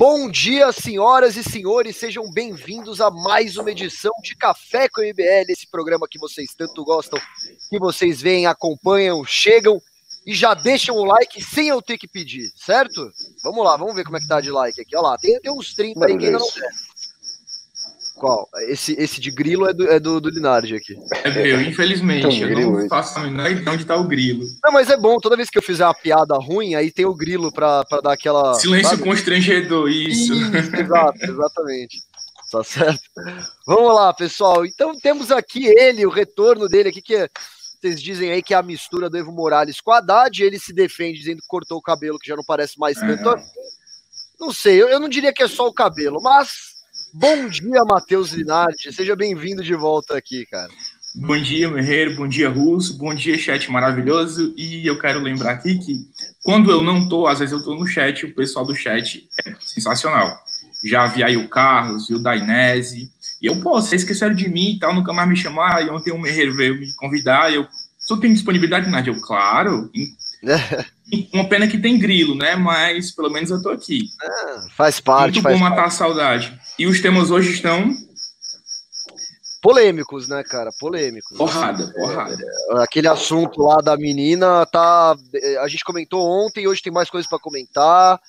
Bom dia, senhoras e senhores, sejam bem-vindos a mais uma edição de Café com o MBL, esse programa que vocês tanto gostam, que vocês veem, acompanham, chegam e já deixam o like sem eu ter que pedir, certo? Vamos lá, vamos ver como é que tá de like aqui. Olha lá, tem, tem uns 30 aí que ainda não tem. Qual? Esse, esse de grilo é do, é do, do Linardi aqui. É meu, infelizmente. eu não faço a menor ideia onde tá o grilo. Não, mas é bom, toda vez que eu fizer uma piada ruim, aí tem o grilo pra, pra dar aquela. Silêncio sabe? constrangedor, isso. isso exato, exatamente. Tá certo? Vamos lá, pessoal. Então temos aqui ele, o retorno dele aqui, que é, vocês dizem aí que é a mistura do Evo Morales com a Haddad. Ele se defende dizendo que cortou o cabelo, que já não parece mais tanto. É. Não sei, eu, eu não diria que é só o cabelo, mas Bom dia, Matheus Linardi. Seja bem-vindo de volta aqui, cara. Bom dia, Merreiro. Bom dia, Russo. Bom dia, chat maravilhoso. E eu quero lembrar aqui que quando eu não tô, às vezes eu tô no chat, o pessoal do chat é sensacional. Já vi aí o Carlos, o Dainese. E eu, pô, vocês esqueceram de mim e tal, nunca mais me chamaram. E ontem o Merreiro veio me convidar. E eu, só tem disponibilidade, Nádia? Eu, claro. Uma pena que tem grilo, né? Mas pelo menos eu tô aqui. É, faz parte. Muito faz bom matar parte. a saudade. E os temas hoje estão. Polêmicos, né, cara? Polêmicos. Porrada, porrada. É, aquele assunto lá da menina tá. A gente comentou ontem, hoje tem mais coisas para comentar.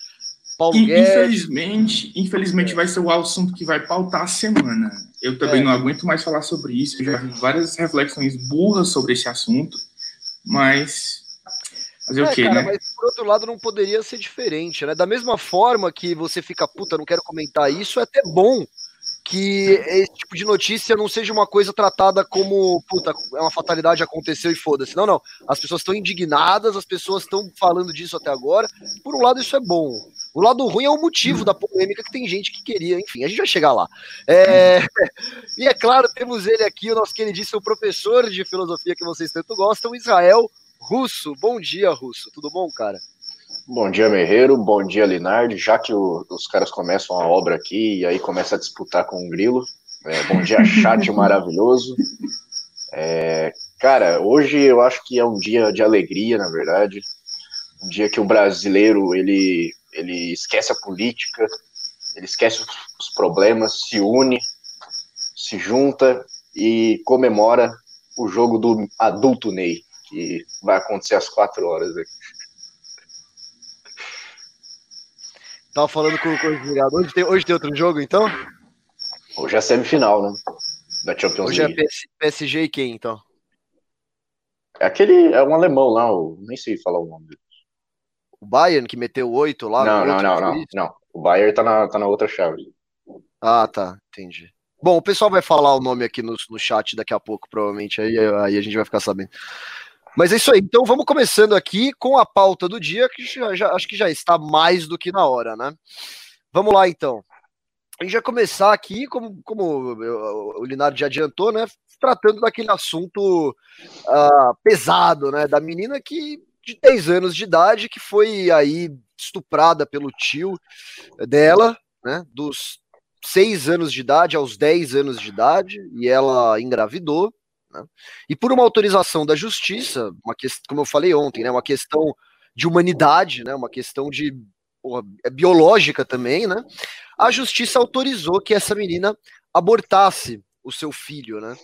Paulo e, Guedes. Infelizmente, infelizmente vai ser o assunto que vai pautar a semana. Eu também é. não aguento mais falar sobre isso. Eu já vi várias reflexões burras sobre esse assunto, mas Fazer é, o quê, cara, né? Mas por outro lado não poderia ser diferente, né? Da mesma forma que você fica, puta, não quero comentar isso, é até bom que esse tipo de notícia não seja uma coisa tratada como, puta, é uma fatalidade, aconteceu e foda-se. Não, não. As pessoas estão indignadas, as pessoas estão falando disso até agora. Por um lado, isso é bom. O lado ruim é o motivo da polêmica que tem gente que queria, enfim, a gente vai chegar lá. É... E é claro, temos ele aqui, o nosso queridíssimo professor de filosofia que vocês tanto gostam, Israel Russo, bom dia, Russo. Tudo bom, cara? Bom dia, Merreiro. Bom dia, Linardi. Já que o, os caras começam a obra aqui e aí começa a disputar com o Grilo. É, bom dia, chat maravilhoso. É, cara, hoje eu acho que é um dia de alegria, na verdade. Um dia que o brasileiro ele, ele esquece a política, ele esquece os problemas, se une, se junta e comemora o jogo do adulto Ney que vai acontecer às quatro horas aqui. Tava falando com, o desligado. Hoje tem, hoje tem outro jogo, então? Hoje é semifinal, né? Da Champions hoje é League. Hoje é PSG e quem, então? É aquele, é um alemão lá, eu nem sei falar o nome dele. O Bayern, que meteu oito lá? Não, não, não, não, não. O Bayern tá na, tá na outra chave. Ah, tá, entendi. Bom, o pessoal vai falar o nome aqui no, no chat daqui a pouco, provavelmente, aí, aí a gente vai ficar sabendo. Mas é isso aí. Então vamos começando aqui com a pauta do dia, que já, já, acho que já está mais do que na hora, né? Vamos lá então. A gente vai começar aqui, como, como o Linardo já adiantou, né? Tratando daquele assunto uh, pesado, né? Da menina que de 10 anos de idade que foi aí estuprada pelo tio dela, né? Dos 6 anos de idade aos 10 anos de idade, e ela engravidou. Né? E por uma autorização da justiça, uma que, como eu falei ontem, né, uma questão de humanidade, né, uma questão de porra, é biológica também, né, a justiça autorizou que essa menina abortasse o seu filho, né?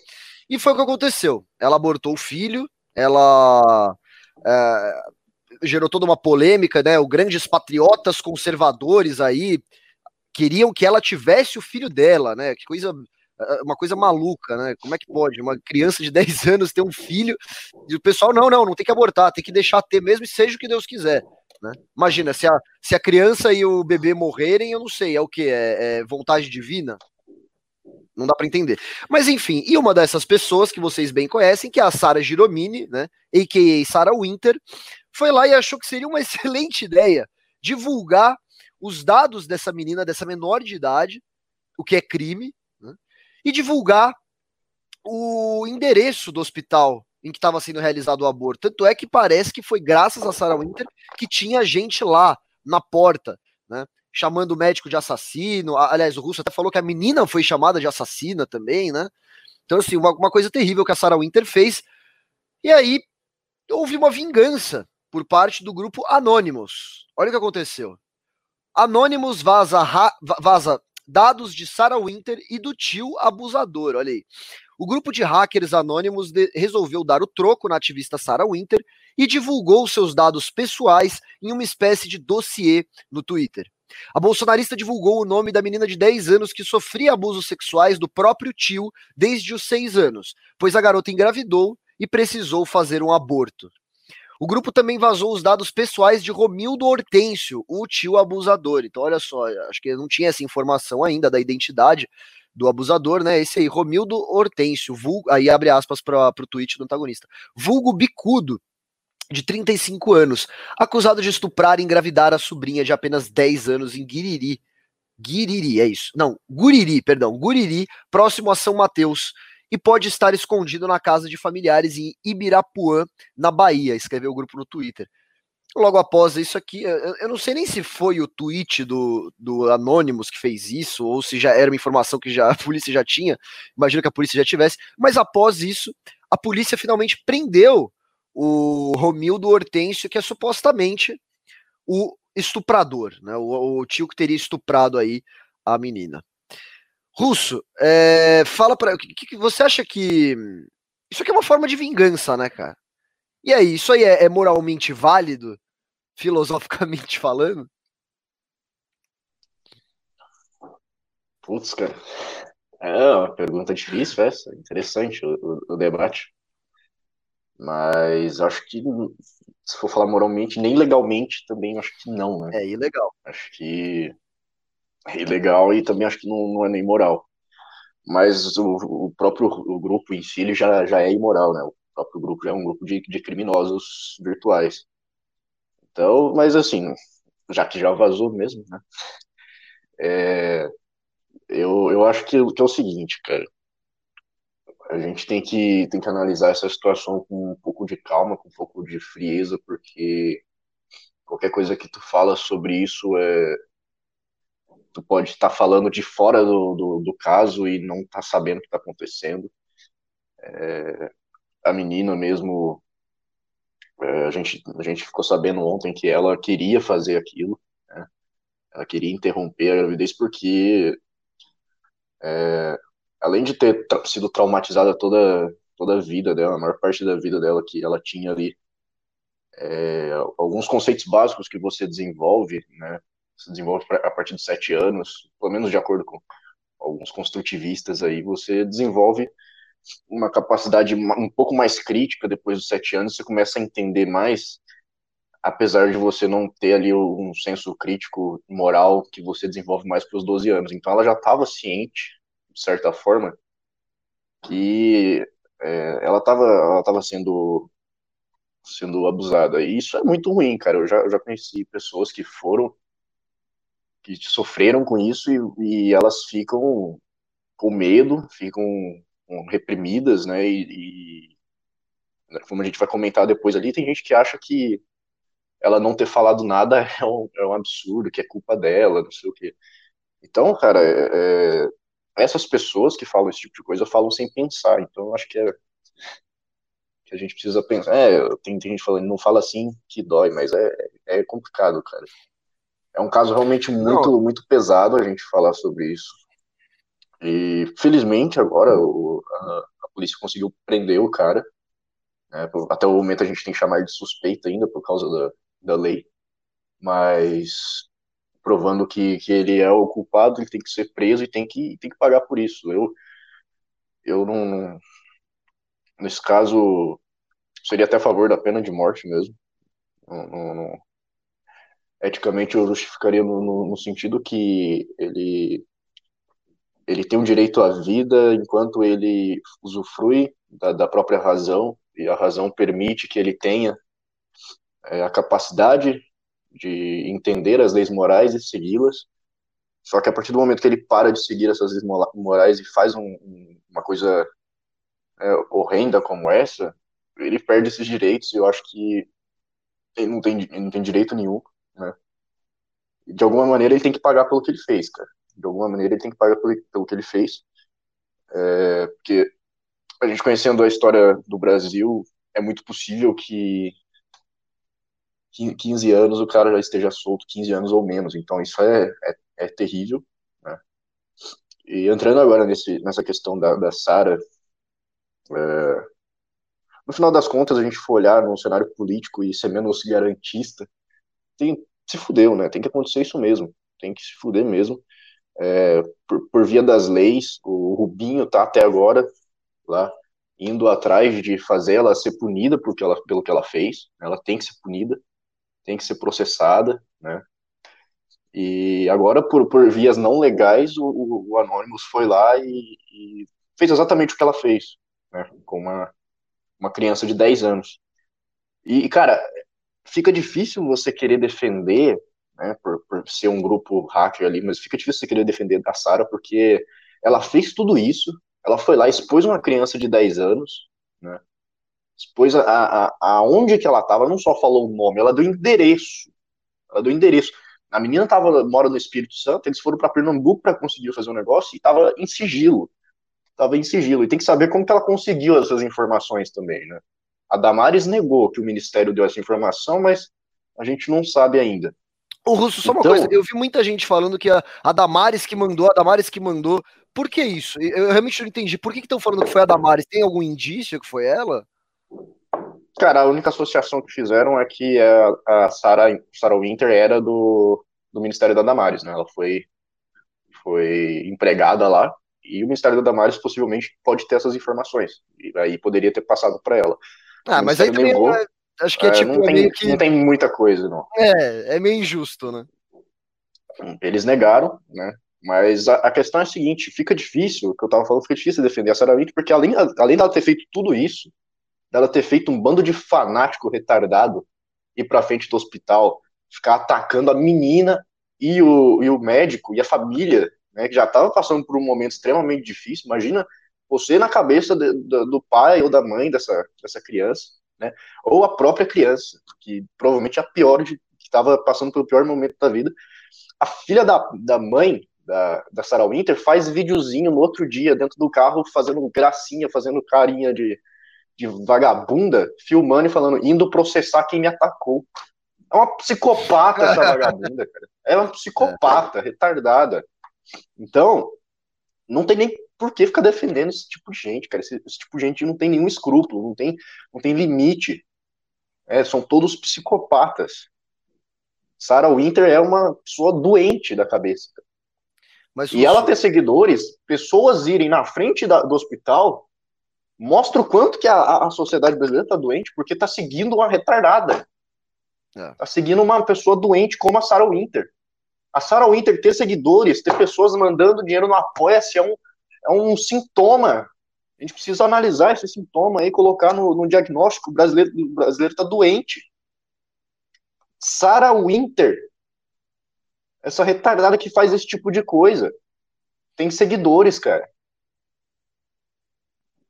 E foi o que aconteceu. Ela abortou o filho, ela é, gerou toda uma polêmica, né? Os grandes patriotas conservadores aí queriam que ela tivesse o filho dela, né? Que coisa uma coisa maluca, né? Como é que pode? Uma criança de 10 anos ter um filho e o pessoal, não, não, não tem que abortar, tem que deixar ter mesmo e seja o que Deus quiser. Né? Imagina, se a, se a criança e o bebê morrerem, eu não sei, é o que? É, é vontade divina? Não dá para entender. Mas enfim, e uma dessas pessoas que vocês bem conhecem, que é a Sara Giromini, né? A.K.A. Sara Winter, foi lá e achou que seria uma excelente ideia divulgar os dados dessa menina, dessa menor de idade, o que é crime, e divulgar o endereço do hospital em que estava sendo realizado o aborto. Tanto é que parece que foi graças a Sarah Winter que tinha gente lá na porta, né? Chamando o médico de assassino. Aliás, o Russo até falou que a menina foi chamada de assassina também, né? Então, assim, uma, uma coisa terrível que a Sarah Winter fez. E aí houve uma vingança por parte do grupo Anonymous. Olha o que aconteceu. Anonymous vaza, vaza dados de Sarah Winter e do tio abusador. Olha aí. O grupo de hackers anônimos resolveu dar o troco na ativista Sarah Winter e divulgou seus dados pessoais em uma espécie de dossiê no Twitter. A bolsonarista divulgou o nome da menina de 10 anos que sofria abusos sexuais do próprio tio desde os 6 anos, pois a garota engravidou e precisou fazer um aborto. O grupo também vazou os dados pessoais de Romildo Hortêncio, o tio abusador. Então, olha só, acho que não tinha essa informação ainda da identidade do abusador, né? Esse aí, Romildo Hortêncio, vulgo, aí abre aspas para o tweet do antagonista. Vulgo bicudo, de 35 anos, acusado de estuprar e engravidar a sobrinha de apenas 10 anos em Guiriri. Guiriri, é isso. Não, Guriri, perdão, Guriri, próximo a São Mateus e pode estar escondido na casa de familiares em Ibirapuã, na Bahia, escreveu o grupo no Twitter. Logo após isso aqui, eu não sei nem se foi o tweet do, do Anonymous que fez isso, ou se já era uma informação que já a polícia já tinha, imagino que a polícia já tivesse, mas após isso, a polícia finalmente prendeu o Romildo Hortêncio, que é supostamente o estuprador, né? O, o tio que teria estuprado aí a menina. Russo, é, fala para que, que você acha que isso aqui é uma forma de vingança, né, cara? E aí, isso aí é, é moralmente válido, filosoficamente falando? Putz, cara. É uma pergunta difícil essa, interessante o, o, o debate. Mas acho que, se for falar moralmente, nem legalmente também acho que não, né? É ilegal. Acho que é ilegal e também acho que não, não é nem moral. Mas o, o próprio o grupo em si ele já, já é imoral, né? O próprio grupo já é um grupo de, de criminosos virtuais. Então, mas assim, já que já vazou mesmo, né? É, eu, eu acho que, que é o seguinte, cara. A gente tem que, tem que analisar essa situação com um pouco de calma, com um pouco de frieza, porque qualquer coisa que tu fala sobre isso é, tu pode estar tá falando de fora do, do, do, caso e não tá sabendo o que está acontecendo. É, a menina mesmo, é, a, gente, a gente ficou sabendo ontem que ela queria fazer aquilo, né? ela queria interromper a gravidez porque, é, além de ter tra sido traumatizada toda, toda a vida dela, a maior parte da vida dela que ela tinha ali, é, alguns conceitos básicos que você desenvolve, né, se desenvolve a partir de sete anos, pelo menos de acordo com alguns construtivistas aí, você desenvolve uma capacidade um pouco mais crítica depois dos sete anos, você começa a entender mais, apesar de você não ter ali um senso crítico moral que você desenvolve mais para os 12 anos. Então ela já estava ciente, de certa forma, que é, ela estava ela tava sendo sendo abusada. E isso é muito ruim, cara. Eu já, eu já conheci pessoas que foram que sofreram com isso e, e elas ficam com medo, ficam reprimidas, né? E, e, né, como a gente vai comentar depois ali, tem gente que acha que ela não ter falado nada é um, é um absurdo, que é culpa dela, não sei o quê. Então, cara, é, é, essas pessoas que falam esse tipo de coisa falam sem pensar. Então, eu acho que é que a gente precisa pensar. É, tem, tem gente falando, não fala assim que dói, mas é, é complicado, cara. É um caso realmente muito, Não. muito pesado a gente falar sobre isso. E felizmente agora o, a, a, polícia conseguiu prender o cara. Né? Até o momento a gente tem que chamar de suspeito ainda por causa da, da lei. Mas provando que, que ele é o culpado, ele tem que ser preso e tem que, tem que pagar por isso. Eu, eu não. Nesse caso, seria até a favor da pena de morte mesmo. Não, não, eticamente eu justificaria no, no, no, sentido que ele ele tem um direito à vida enquanto ele usufrui da, da, própria razão e a razão permite que ele tenha é, a capacidade de entender as leis morais e segui-las. Só que a partir do momento que ele para de seguir essas leis morais e faz um, uma coisa é, horrenda como essa ele perde esses direitos e eu acho que ele não tem, ele não tem direito nenhum né? De alguma maneira ele tem que pagar pelo que ele fez, cara. De alguma maneira ele tem que pagar pelo, pelo que ele fez. É, porque a gente conhecendo a história do Brasil, é muito possível que, 15 anos o cara já esteja solto 15 anos ou menos. Então isso é, é, é terrível. Né? E entrando agora nesse, nessa questão da, da Sara, é, no final das contas, a gente for olhar no cenário político e ser menos garantista, tem, se fudeu, né? Tem que acontecer isso mesmo. Tem que se fuder mesmo. É, por, por, via das leis, o Rubinho tá até agora lá indo atrás de fazer ela ser punida porque ela, pelo que ela fez. Ela tem que ser punida, tem que ser processada, né? E agora, por, por vias não legais, o, o, o Anonymous foi lá e, e, fez exatamente o que ela fez, né? Com uma, uma criança de 10 anos. E, cara, fica difícil você querer defender, né, por, por ser um grupo hacker ali, mas fica difícil você querer defender a Sarah porque ela fez tudo isso, ela foi lá, expôs uma criança de 10 anos, né, expôs a, a, aonde que ela estava, não só falou o nome, ela deu endereço, ela deu endereço. A menina tava, mora no Espírito Santo, eles foram para Pernambuco para conseguir fazer um negócio e estava em sigilo. Tava em sigilo. E tem que saber como que ela conseguiu essas informações também, né? A Damares negou que o Ministério deu essa informação, mas a gente não sabe ainda. O Russo, só uma então, coisa, eu vi muita gente falando que a, a Damares que mandou, a Damares que mandou. Por que isso? Eu realmente não entendi. Por que estão falando que foi a Damares? Tem algum indício que foi ela? Cara, a única associação que fizeram é que a, a Sarah, Sarah Winter era do, do Ministério da Damares, né? Ela foi, foi empregada lá e o Ministério da Damares possivelmente pode ter essas informações. E aí poderia ter passado para ela. Ah, mas aí também é, acho que é, é tipo. Não tem, que... não tem muita coisa, não. É, é meio injusto, né? Eles negaram, né? Mas a, a, questão é a seguinte: fica difícil, o que eu tava falando, fica difícil defender a Sarah Winter, porque além, além dela ter feito tudo isso, dela ter feito um bando de fanático retardado ir pra frente do hospital, ficar atacando a menina e o, e o médico e a família, né, que já estava passando por um momento extremamente difícil. Imagina você na cabeça de, de, do pai ou da mãe dessa, dessa criança, né? Ou a própria criança, que provavelmente é a pior de que estava passando pelo pior momento da vida. A filha da, da mãe da, da Sarah Winter faz videozinho no outro dia dentro do carro fazendo gracinha, fazendo carinha de, de vagabunda, filmando e falando, indo processar quem me atacou. É uma psicopata essa vagabunda, cara. É uma psicopata, retardada. Então, não tem nem por que ficar defendendo esse tipo de gente, cara. Esse, esse tipo de gente não tem nenhum escrúpulo, não tem, não tem limite. É, são todos psicopatas. Sarah Winter é uma pessoa doente da cabeça. Mas e ela ter seguidores, pessoas irem na frente da, do hospital, mostra o quanto que a, a sociedade brasileira está doente, porque está seguindo uma retardada. Está é. seguindo uma pessoa doente como a Sarah Winter. A Sarah Winter ter seguidores, ter pessoas mandando dinheiro no Apoia-se é um, é um sintoma. A gente precisa analisar esse sintoma e colocar no, no diagnóstico. O brasileiro está doente. Sarah Winter, essa retardada que faz esse tipo de coisa, tem seguidores, cara.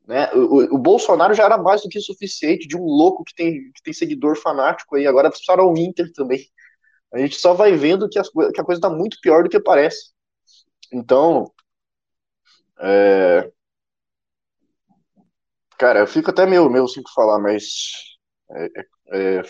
Né? O, o, Bolsonaro já era mais do que suficiente de um louco que tem, que tem seguidor fanático aí, agora Sarah Winter também. A gente só vai vendo que, as, que a coisa está muito pior do que parece. Então, é... Cara, eu fico até meio, meio sem falar, mas. É, é... é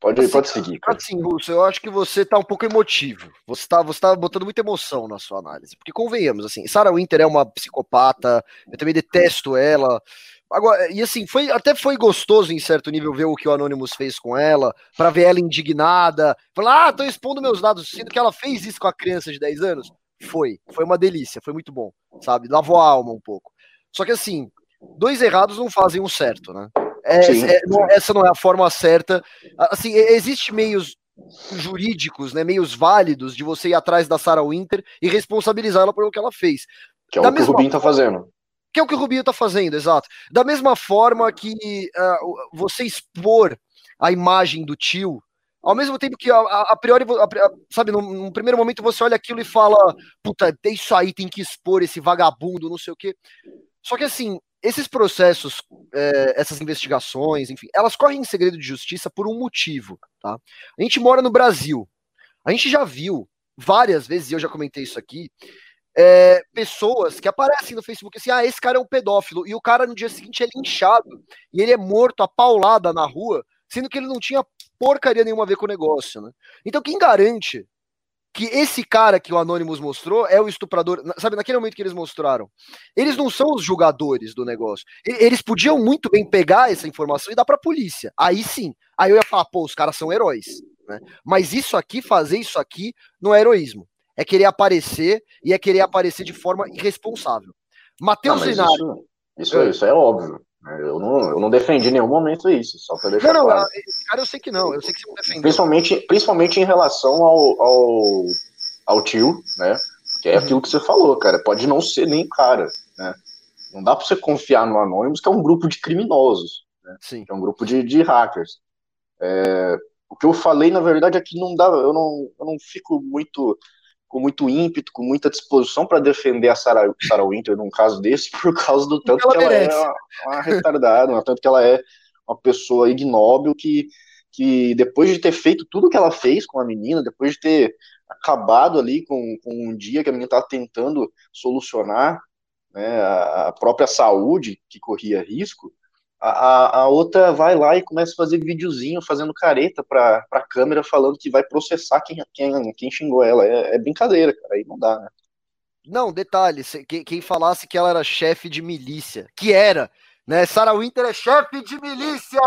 pode, assim, pode seguir. Cara. Assim, Russo, eu acho que você tá um pouco emotivo. Você tá, você tá botando muita emoção na sua análise. Porque convenhamos, assim, Sarah Winter é uma psicopata, eu também detesto ela. Agora, e assim, foi até foi gostoso em certo nível ver o que o Anonymous fez com ela, para ver ela indignada, falar, ah, tô expondo meus dados, sendo que ela fez isso com a criança de 10 anos. Foi, foi uma delícia, foi muito bom, sabe? Lavou a alma um pouco. Só que assim, dois errados não fazem um certo, né? É, é, não, essa não é a forma certa. Assim, existe meios jurídicos, né, meios válidos de você ir atrás da Sarah Winter e responsabilizá-la por o que ela fez. Que é da o que o Rubinho tá fazendo que é o que o Rubinho está fazendo, exato. Da mesma forma que uh, você expor a imagem do tio, ao mesmo tempo que a, a priori, a, sabe, num, primeiro momento você olha aquilo e fala, puta, é isso aí, tem que expor esse vagabundo, não sei o quê. Só que assim, esses processos, é, essas investigações, enfim, elas correm em segredo de justiça por um motivo, tá? A gente mora no Brasil. A gente já viu várias vezes, e eu já comentei isso aqui, é, pessoas que aparecem no Facebook assim, ah, esse cara é um pedófilo, e o cara no dia seguinte é linchado, e ele é morto a paulada na rua, sendo que ele não tinha porcaria nenhuma a ver com o negócio, né? Então quem garante que esse cara que o Anonymous mostrou é o estuprador, sabe, naquele momento que eles mostraram, eles não são os julgadores do negócio. Eles podiam muito bem pegar essa informação e dar pra polícia. Aí sim. Aí eu ia falar, pô, os caras são heróis. Né? Mas isso aqui, fazer isso aqui, não é heroísmo. É querer aparecer e é querer aparecer de forma irresponsável. Matheus Linari. Isso, isso, é. isso é óbvio. Eu não, eu não defendi em nenhum momento isso, só para deixar não, não, claro. Cara, eu sei que não, eu sei que você não defendeu. Principalmente, principalmente em relação ao, ao, ao tio, né? Que é uhum. aquilo que você falou, cara. Pode não ser nem cara, né? Não dá para você confiar no Anonymous, que é um grupo de criminosos, né? Sim. Que é um grupo de, de hackers. É, o que eu falei, na verdade, é que não dá, eu não, eu não fico muito com muito ímpeto, com muita disposição para defender a Sarah, Sarah Winter num caso desse, por causa do tanto que ela, é uma, uma retardada, no tanto que ela é uma pessoa ignóbil que, que depois de ter feito tudo que ela fez com a menina, depois de ter acabado ali com, com um dia que a menina estava tentando solucionar né, a própria saúde que corria risco, a, a, outra vai lá e começa a fazer videozinho fazendo careta pra, pra câmera falando que vai processar quem, quem, quem xingou ela. É, é brincadeira, cara, aí não dá, né? Não, detalhe, quem, falasse que ela era chefe de milícia, que era, né? Sarah Winter é chefe de milícia!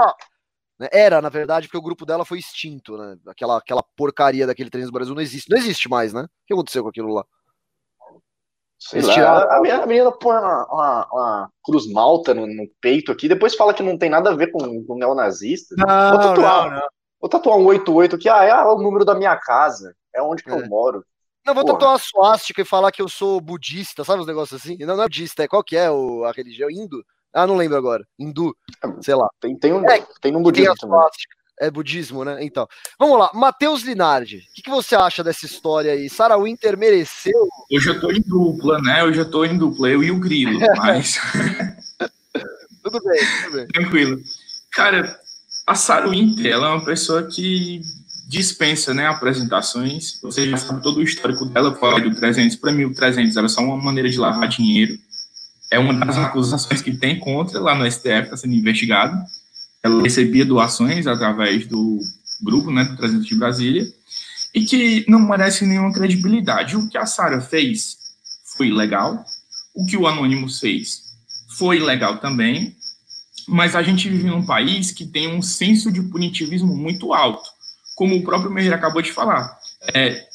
Né, era, na verdade, porque o grupo dela foi extinto, né? Aquela, aquela porcaria daquele treino do Brasil não existe. Não existe mais, né? O que aconteceu com aquilo lá? Sei lá, a, menina, a menina põe uma, uma, uma cruz malta no, no, peito aqui, depois fala que não tem nada a ver com, com neonazista. Não, vou tatuar, não, não. Vou tatuar um 88 aqui, ah, é o número da minha casa, é onde que é. eu moro. Não, vou Porra. tatuar uma suástica e falar que eu sou budista, sabe os negócios assim? Não, não é budista, é qual que é o, a religião? Hindu? Ah, não lembro agora. Hindu, sei lá. Tem, tem, um, é, tem um budismo tem também. É budismo, né? Então. Vamos lá, Matheus Linardi, o que, que, você acha dessa história aí? Sarah Winter mereceu? Hoje eu tô em dupla, né? Hoje eu tô em dupla, eu e o Grilo, mas. tudo bem, tudo bem. Tranquilo. Cara, a Sarah Winter, ela é uma pessoa que dispensa né, apresentações. Você já sabe todo o histórico dela, foi do 300 para 1300, era só uma maneira de lavar dinheiro. É uma das acusações que tem contra lá no STF, está sendo investigado ela recebia doações através do grupo, né, do 300 de Brasília, e que não merece nenhuma credibilidade. O que a Sara fez foi legal, o que o Anonymous fez foi legal também, mas a gente vive num país que tem um senso de punitivismo muito alto, como o próprio Meir acabou de falar. É,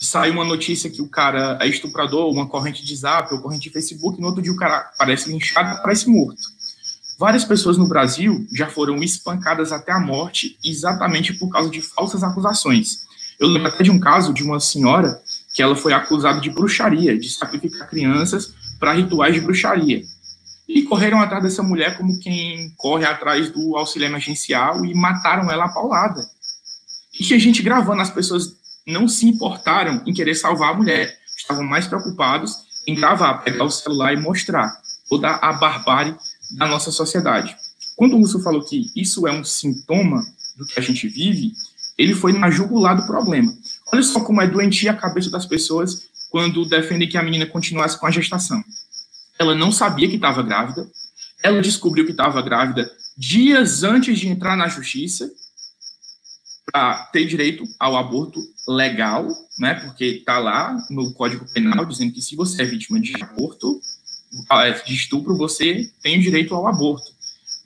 sai uma notícia que o cara é estuprador, uma corrente de zap, ou corrente de Facebook, no outro dia o cara parece linchado, parece morto. Várias pessoas no Brasil já foram espancadas até a morte exatamente por causa de falsas acusações. Eu lembro até de um caso de uma senhora que ela foi acusada de bruxaria, de sacrificar crianças para rituais de bruxaria. E correram atrás dessa mulher como quem corre atrás do auxílio emergencial e mataram ela a paulada. E que a gente gravando, as pessoas não se importaram em querer salvar a mulher, estavam mais preocupados em gravar, pegar o celular e mostrar toda a barbárie da nossa sociedade. Quando o Russo falou que isso é um sintoma do que a gente vive, ele foi na jugular do problema. Olha só como é doentia a cabeça das pessoas quando defendem que a menina continuasse com a gestação. Ela não sabia que estava grávida, ela descobriu que estava grávida dias antes de entrar na justiça para ter direito ao aborto legal, né? Porque está lá no Código Penal dizendo que se você é vítima de aborto, de estupro, você tem o direito ao aborto.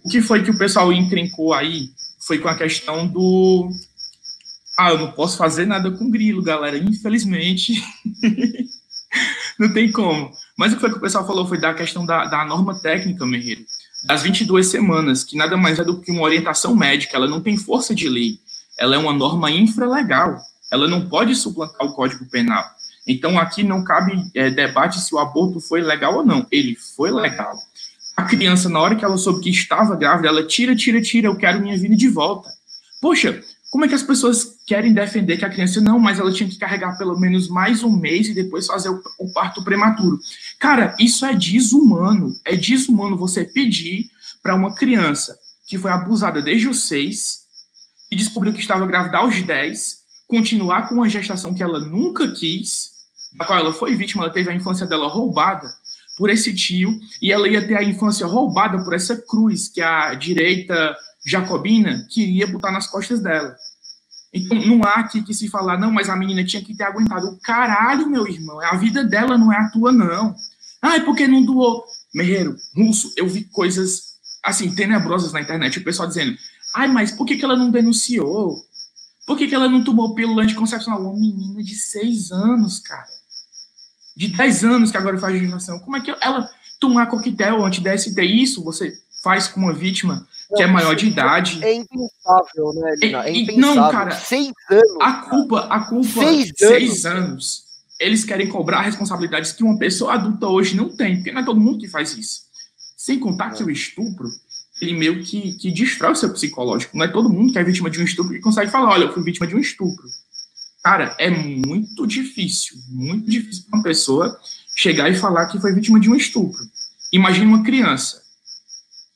O que foi que o pessoal encrencou aí foi com a questão do. Ah, eu não posso fazer nada com grilo, galera. Infelizmente, não tem como. Mas o que foi que o pessoal falou foi da questão da, da norma técnica, Merreiro, das 22 semanas, que nada mais é do que uma orientação médica, ela não tem força de lei. Ela é uma norma infralegal. Ela não pode suplantar o Código Penal. Então, aqui não cabe é, debate se o aborto foi legal ou não. Ele foi legal. A criança, na hora que ela soube que estava grávida, ela tira, tira, tira, eu quero minha vida de volta. Poxa, como é que as pessoas querem defender que a criança não, mas ela tinha que carregar pelo menos mais um mês e depois fazer o, o parto prematuro? Cara, isso é desumano. É desumano você pedir para uma criança que foi abusada desde os seis e descobriu que estava grávida aos 10 continuar com uma gestação que ela nunca quis, da qual ela foi vítima, ela teve a infância dela roubada por esse tio, e ela ia ter a infância roubada por essa cruz que a direita jacobina queria botar nas costas dela. Então, não há aqui que se falar, não, mas a menina tinha que ter aguentado. Caralho, meu irmão, a vida dela não é a tua, não. Ai, porque não doou? Merreiro, russo, eu vi coisas, assim, tenebrosas na internet, o pessoal dizendo, ai, mas por que, que ela não denunciou? Por que, que ela não tomou pílula anticoncepcional? Uma menina de seis anos, cara. De dez anos que agora faz gestação. Como é que ela tomar coquetel anti-DST? Isso você faz com uma vítima que é maior de idade. É impensável, né, Lina? É, impensável. Não, cara. Seis anos. A culpa, a culpa, seis, seis anos. anos. Eles querem cobrar responsabilidades que uma pessoa adulta hoje não tem, porque não é todo mundo que faz isso. Sem contar que o estupro, ele meio que, que destrói o seu psicológico. Não é todo mundo que é vítima de um estupro que consegue falar, olha, eu fui vítima de um estupro. Cara, é muito difícil, muito difícil para uma pessoa chegar e falar que foi vítima de um estupro. Imagine uma criança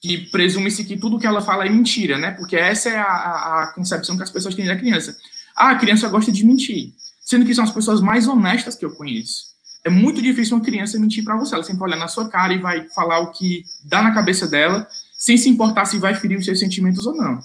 que presume-se que tudo que ela fala é mentira, né? Porque essa é a, a, concepção que as pessoas têm da criança. Ah, a criança gosta de mentir, sendo que são as pessoas mais honestas que eu conheço. É muito difícil uma criança mentir para você. Ela sempre olha na sua cara e vai falar o que dá na cabeça dela, sem se importar se vai ferir os seus sentimentos ou não.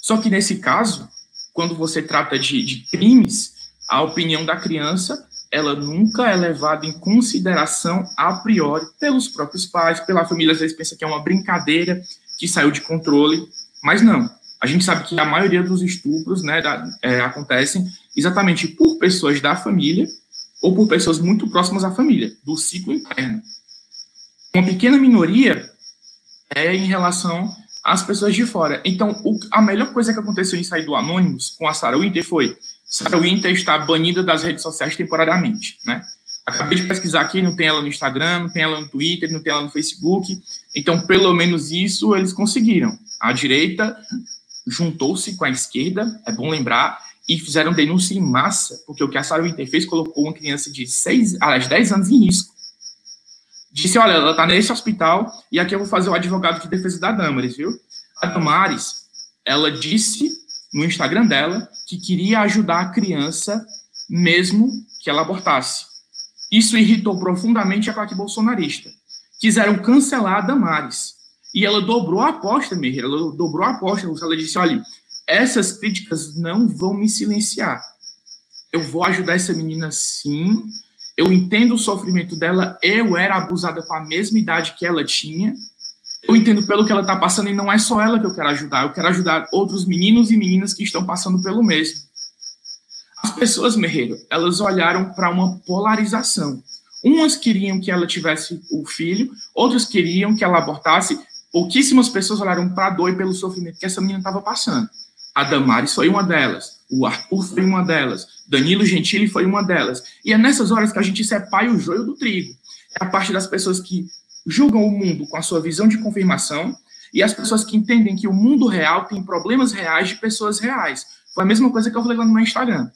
Só que nesse caso, quando você trata de, de crimes, a opinião da criança ela nunca é levada em consideração a priori pelos próprios pais, pela família, às vezes pensa que é uma brincadeira que saiu de controle, mas não. A gente sabe que a maioria dos estupros né, da, é, acontecem exatamente por pessoas da família ou por pessoas muito próximas à família, do ciclo interno. Uma pequena minoria é em relação às pessoas de fora. Então, o, a melhor coisa que aconteceu em sair do Anônimos com a Sarah Winter foi Sarah Winter está banida das redes sociais temporariamente, né? Acabei de pesquisar aqui, não tem ela no Instagram, não tem ela no Twitter, não tem ela no Facebook. Então, pelo menos isso eles conseguiram. A direita juntou-se com a esquerda, é bom lembrar, e fizeram denúncia em massa, porque o que a Sarah Winter fez colocou uma criança de 6, aliás, 10 anos em risco. Disse, olha, ela está nesse hospital, e aqui eu vou fazer o advogado de defesa da Damares, viu? A Damares, ela disse no Instagram dela que queria ajudar a criança mesmo que ela abortasse. Isso irritou profundamente a claque bolsonarista. Quiseram cancelar a Damares. E ela dobrou a aposta, Meira, ela dobrou a aposta. Ela disse, olha, essas críticas não vão me silenciar. Eu vou ajudar essa menina sim. Eu entendo o sofrimento dela. Eu era abusada com a mesma idade que ela tinha eu entendo pelo que ela está passando e não é só ela que eu quero ajudar, eu quero ajudar outros meninos e meninas que estão passando pelo mesmo. As pessoas, Merreiro, elas olharam para uma polarização. Umas queriam que ela tivesse o filho, outras queriam que ela abortasse. Pouquíssimas pessoas olharam para a dor e pelo sofrimento que essa menina estava passando. A Damares foi uma delas, o Arthur foi uma delas, Danilo Gentili foi uma delas. E é nessas horas que a gente separa o joio do trigo. É a parte das pessoas que julgam o mundo com a sua visão de confirmação e as pessoas que entendem que o mundo real tem problemas reais de pessoas reais. Foi a mesma coisa que eu falei lá no meu Instagram.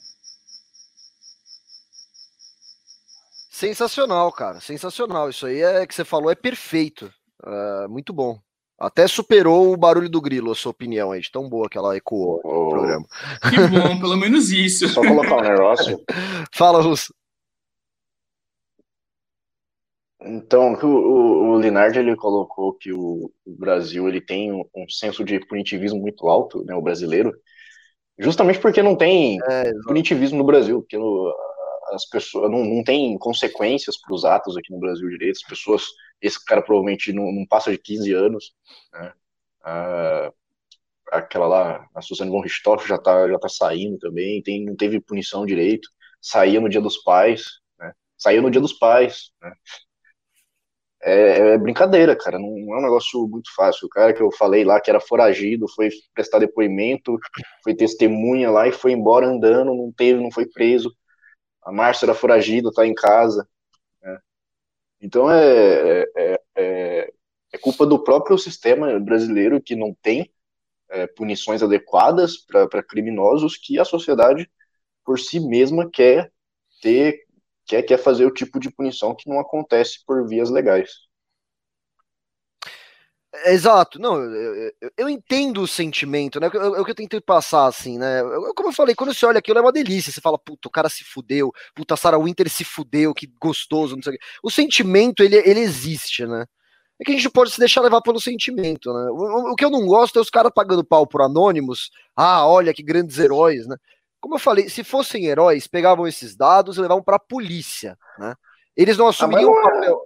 Sensacional, cara. Sensacional. Isso aí é que você falou é perfeito. É, muito bom. Até superou o barulho do grilo, a sua opinião aí, de tão boa que ela ecoou oh. no programa. Que bom, pelo menos isso. Só colocar um negócio. Fala, Russo. Então, o, o, o Linardi ele colocou que o, o Brasil ele tem um, um, senso de punitivismo muito alto, né, o brasileiro, justamente porque não tem é, punitivismo no Brasil, porque no, as pessoas não, não tem consequências para os atos aqui no Brasil direito, as pessoas, esse cara provavelmente não, não passa de 15 anos, né, ah, aquela lá, a Suzane von Richthofen já está já tá saindo também, tem, não teve punição direito, saía no dia dos pais, né, saía no dia dos pais, né, é, é, brincadeira, cara. Não, não, é um negócio muito fácil. O cara que eu falei lá, que era foragido, foi prestar depoimento, foi testemunha lá e foi embora andando, não teve, não foi preso. A Márcia era foragida, tá em casa. Então é, é, é, é, culpa do próprio sistema brasileiro que não tem é, punições adequadas para criminosos que a sociedade por si mesma quer ter quer, quer fazer o tipo de punição que não acontece por vias legais. Exato, não, eu, eu, eu, entendo o sentimento, né? É o que eu tentei passar, assim, né? Eu, como eu falei, quando você olha aquilo é uma delícia, você fala, puta, o cara se fudeu, puta, a Sarah Winter se fudeu, que gostoso, não sei o quê. O sentimento, ele, ele existe, né? É que a gente pode se deixar levar pelo sentimento, né? O, o que eu não gosto é os caras pagando pau por anônimos, ah, olha que grandes heróis, né? Como eu falei, se fossem heróis, pegavam esses dados e levavam pra polícia, né? Eles não ah, assumiriam o ah, papel.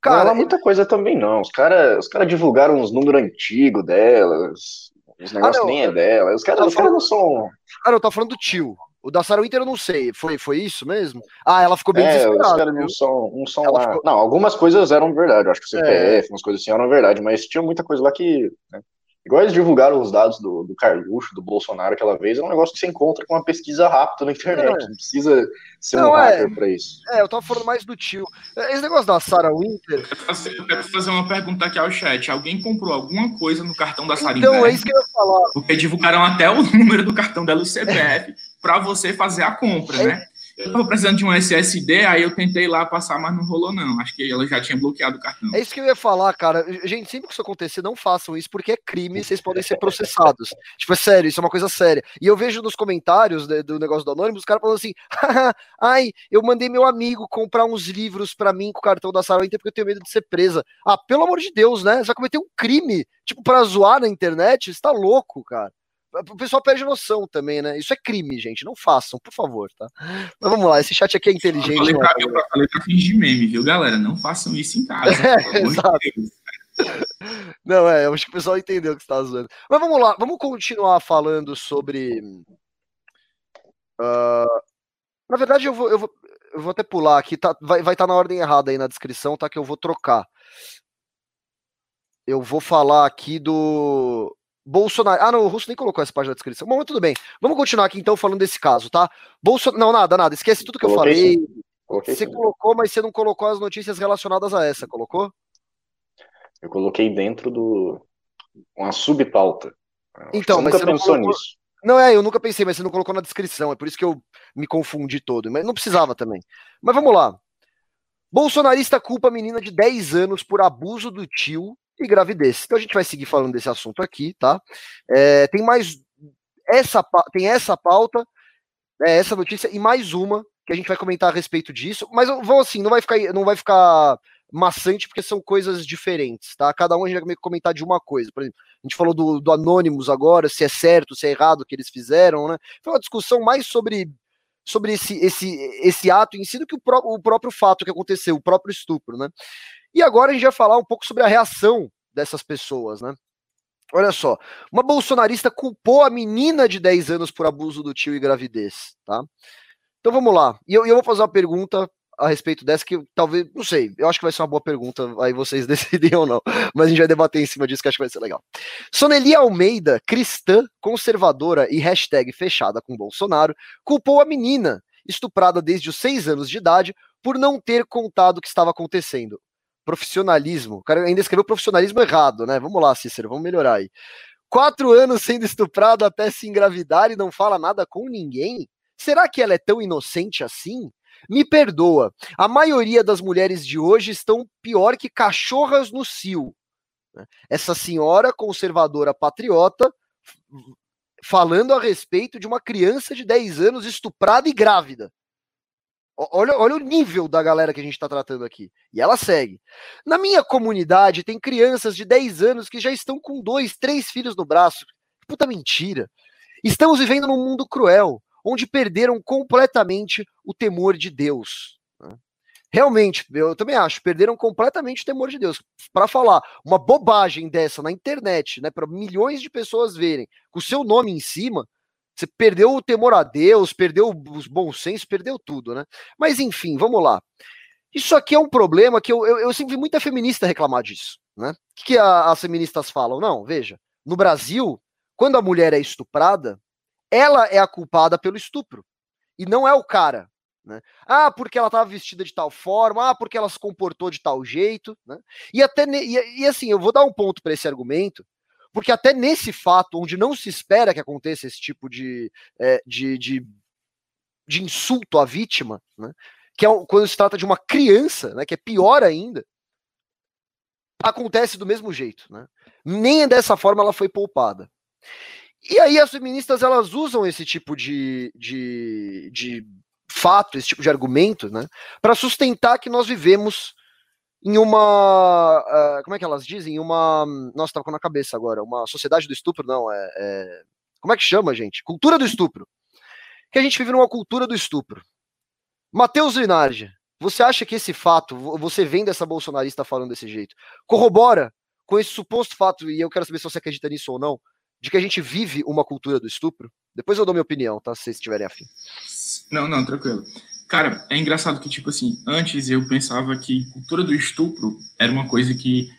Cara, não é muita coisa também não. Os caras os cara divulgaram uns números antigos delas, os negócios ah, nem é dela. Os caras cara não são. Cara, eu tô falando do tio. O da Sarah Winter eu não sei. Foi, foi isso mesmo? Ah, ela ficou bem é, desesperada. Os caras não são, não são lá. Ficou... Não, algumas coisas eram verdade. Eu acho que o CPF, é. umas coisas assim eram verdade, mas tinha muita coisa lá que. Né? Igual eles divulgaram os dados do, do Carluxo, do Bolsonaro aquela vez, é um negócio que você encontra com uma pesquisa rápida na internet. É. Não precisa ser não, um hacker é, pra isso. É, eu tava falando mais do tio. Esse negócio da Sarah Winter. Eu quero fazer uma pergunta aqui ao chat. Alguém comprou alguma coisa no cartão da Sarah Então, é isso que eu ia falar. Porque divulgaram até o número do cartão dela, o CPF, para você fazer a compra, é. né? Eu tava precisando de um SSD, aí eu tentei lá passar, mas não rolou, não. Acho que ela já tinha bloqueado o cartão. É isso que eu ia falar, cara. Gente, sempre que isso acontecer, não façam isso, porque é crime, vocês podem ser processados. tipo, é sério, isso é uma coisa séria. E eu vejo nos comentários do negócio do Anônimo, os caras falando assim: ai, eu mandei meu amigo comprar uns livros para mim com o cartão da Sarah Winter porque eu tenho medo de ser presa. Ah, pelo amor de Deus, né? Você vai cometer um crime, tipo, pra zoar na internet? Você tá louco, cara o pessoal perde noção também, né? Isso é crime, gente. Não façam, por favor, tá? Mas vamos lá, esse chat aqui é inteligente. Eu falei pra, eu falei pra fingir meme, viu, galera? Não façam isso em casa. É, exato. Não, é, eu acho que o pessoal entendeu o que você tá zoando. Mas vamos lá, vamos continuar falando sobre. Uh, na verdade, eu vou, eu, vou, eu vou até pular aqui, tá, vai estar tá na ordem errada aí na descrição, tá? Que eu vou trocar. Eu vou falar aqui do Bolsonaro. Ah, não, o Russo nem colocou essa página na descrição. Bom, mas tudo bem. Vamos continuar aqui então falando desse caso, tá? Bolsonaro. Não, nada, nada. Esquece tudo que eu falei. você sim. colocou, mas você não colocou as notícias relacionadas a essa, colocou? Eu coloquei dentro do. uma subpauta. Então, você mas nunca você pensou colocou... nisso. Não, é, eu nunca pensei, mas você não colocou na descrição, é por isso que eu me confundi todo. Mas não precisava também. Mas vamos lá. Bolsonarista culpa menina de 10 anos por abuso do tio e gravidez. Então a gente vai seguir falando desse assunto aqui, tá? É, tem mais essa tem essa pauta, é, essa notícia e mais uma que a gente vai comentar a respeito disso, mas vou assim, não vai ficar não vai ficar maçante porque são coisas diferentes, tá? Cada um a gente vai comentar de uma coisa. Por exemplo, a gente falou do, do agora, se é certo, se é errado o que eles fizeram, né? Foi uma discussão mais sobre sobre esse, esse, esse ato em si do que o, pró o próprio fato que aconteceu, o próprio estupro, né? E agora a gente vai falar um pouco sobre a reação dessas pessoas, né? Olha só, uma bolsonarista culpou a menina de 10 anos por abuso do tio e gravidez, tá? Então vamos lá. E eu, eu vou fazer uma pergunta a respeito dessa que talvez, não sei, eu acho que vai ser uma boa pergunta, aí vocês decidem ou não, mas a gente vai debater em cima disso que acho que vai ser legal. Soneli Almeida, cristã, conservadora e hashtag fechada com Bolsonaro, culpou a menina, estuprada desde os seis anos de idade, por não ter contado o que estava acontecendo profissionalismo. O cara ainda escreveu profissionalismo errado, né? Vamos lá, Cícero, vamos melhorar aí. Quatro anos sendo estuprado até se engravidar e não fala nada com ninguém? Será que ela é tão inocente assim? Me perdoa, a maioria das mulheres de hoje estão pior que cachorras no cio. Né? Essa senhora conservadora patriota falando a respeito de uma criança de 10 anos estuprada e grávida. Olha, olha o nível da galera que a gente está tratando aqui. E ela segue. Na minha comunidade tem crianças de 10 anos que já estão com dois, três filhos no braço. Puta mentira. Estamos vivendo num mundo cruel, onde perderam completamente o temor de Deus. Né? Realmente, eu também acho, perderam completamente o temor de Deus. Para falar uma bobagem dessa na internet, né, para milhões de pessoas verem, com o seu nome em cima, você perdeu o temor a Deus, perdeu os bons sensos, perdeu tudo, né? Mas enfim, vamos lá. Isso aqui é um problema que eu, eu, eu sempre vi muita feminista reclamar disso, né? O que, que a, as feministas falam? Não, veja, no Brasil, quando a mulher é estuprada, ela é a culpada pelo estupro, e não é o cara. Né? Ah, porque ela estava vestida de tal forma, ah, porque ela se comportou de tal jeito, né? E até e, e assim, eu vou dar um ponto para esse argumento, porque até nesse fato, onde não se espera que aconteça esse tipo de, é, de, de, de, insulto à vítima, né, que é quando se trata de uma criança, né, que é pior ainda, acontece do mesmo jeito, né? Nem dessa forma ela foi poupada. E aí as feministas elas usam esse tipo de, de, de fato, esse tipo de argumento, né, para sustentar que nós vivemos em uma. Uh, como é que elas dizem? Uma. Nossa, tava com na cabeça agora. Uma sociedade do estupro, não. É, é, como é que chama, gente? Cultura do estupro. Que a gente vive numa cultura do estupro. Matheus Linardi, você acha que esse fato, você vendo essa bolsonarista falando desse jeito, corrobora com esse suposto fato, e eu quero saber se você acredita nisso ou não, de que a gente vive uma cultura do estupro? Depois eu dou minha opinião, tá? Se vocês estiverem afim. Não, não, tranquilo. Cara, é engraçado que, tipo assim, antes eu pensava que cultura do estupro era uma coisa que,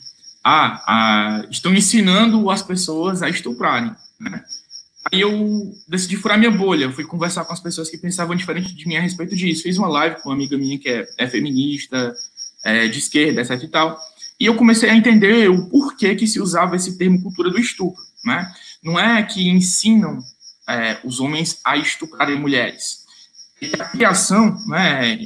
ah, ah estão ensinando as pessoas a estuprarem, né? Aí eu decidi furar minha bolha, fui conversar com as pessoas que pensavam diferente de mim a respeito disso. Fiz uma live com uma amiga minha que é, é feminista, é, de esquerda, etc e tal. E eu comecei a entender o porquê que se usava esse termo cultura do estupro, né? Não é que ensinam é, os homens a estuprarem mulheres. A criação, né?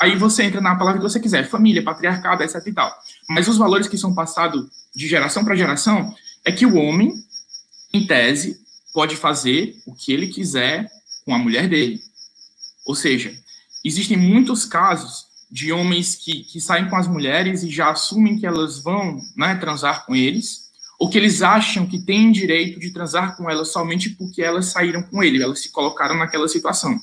Aí você entra na palavra que você quiser, família, patriarcado, etc e tal. Mas os valores que são passados de geração para geração é que o homem, em tese, pode fazer o que ele quiser com a mulher dele. Ou seja, existem muitos casos de homens que, que saem com as mulheres e já assumem que elas vão né, transar com eles, ou que eles acham que têm direito de transar com elas somente porque elas saíram com ele, elas se colocaram naquela situação.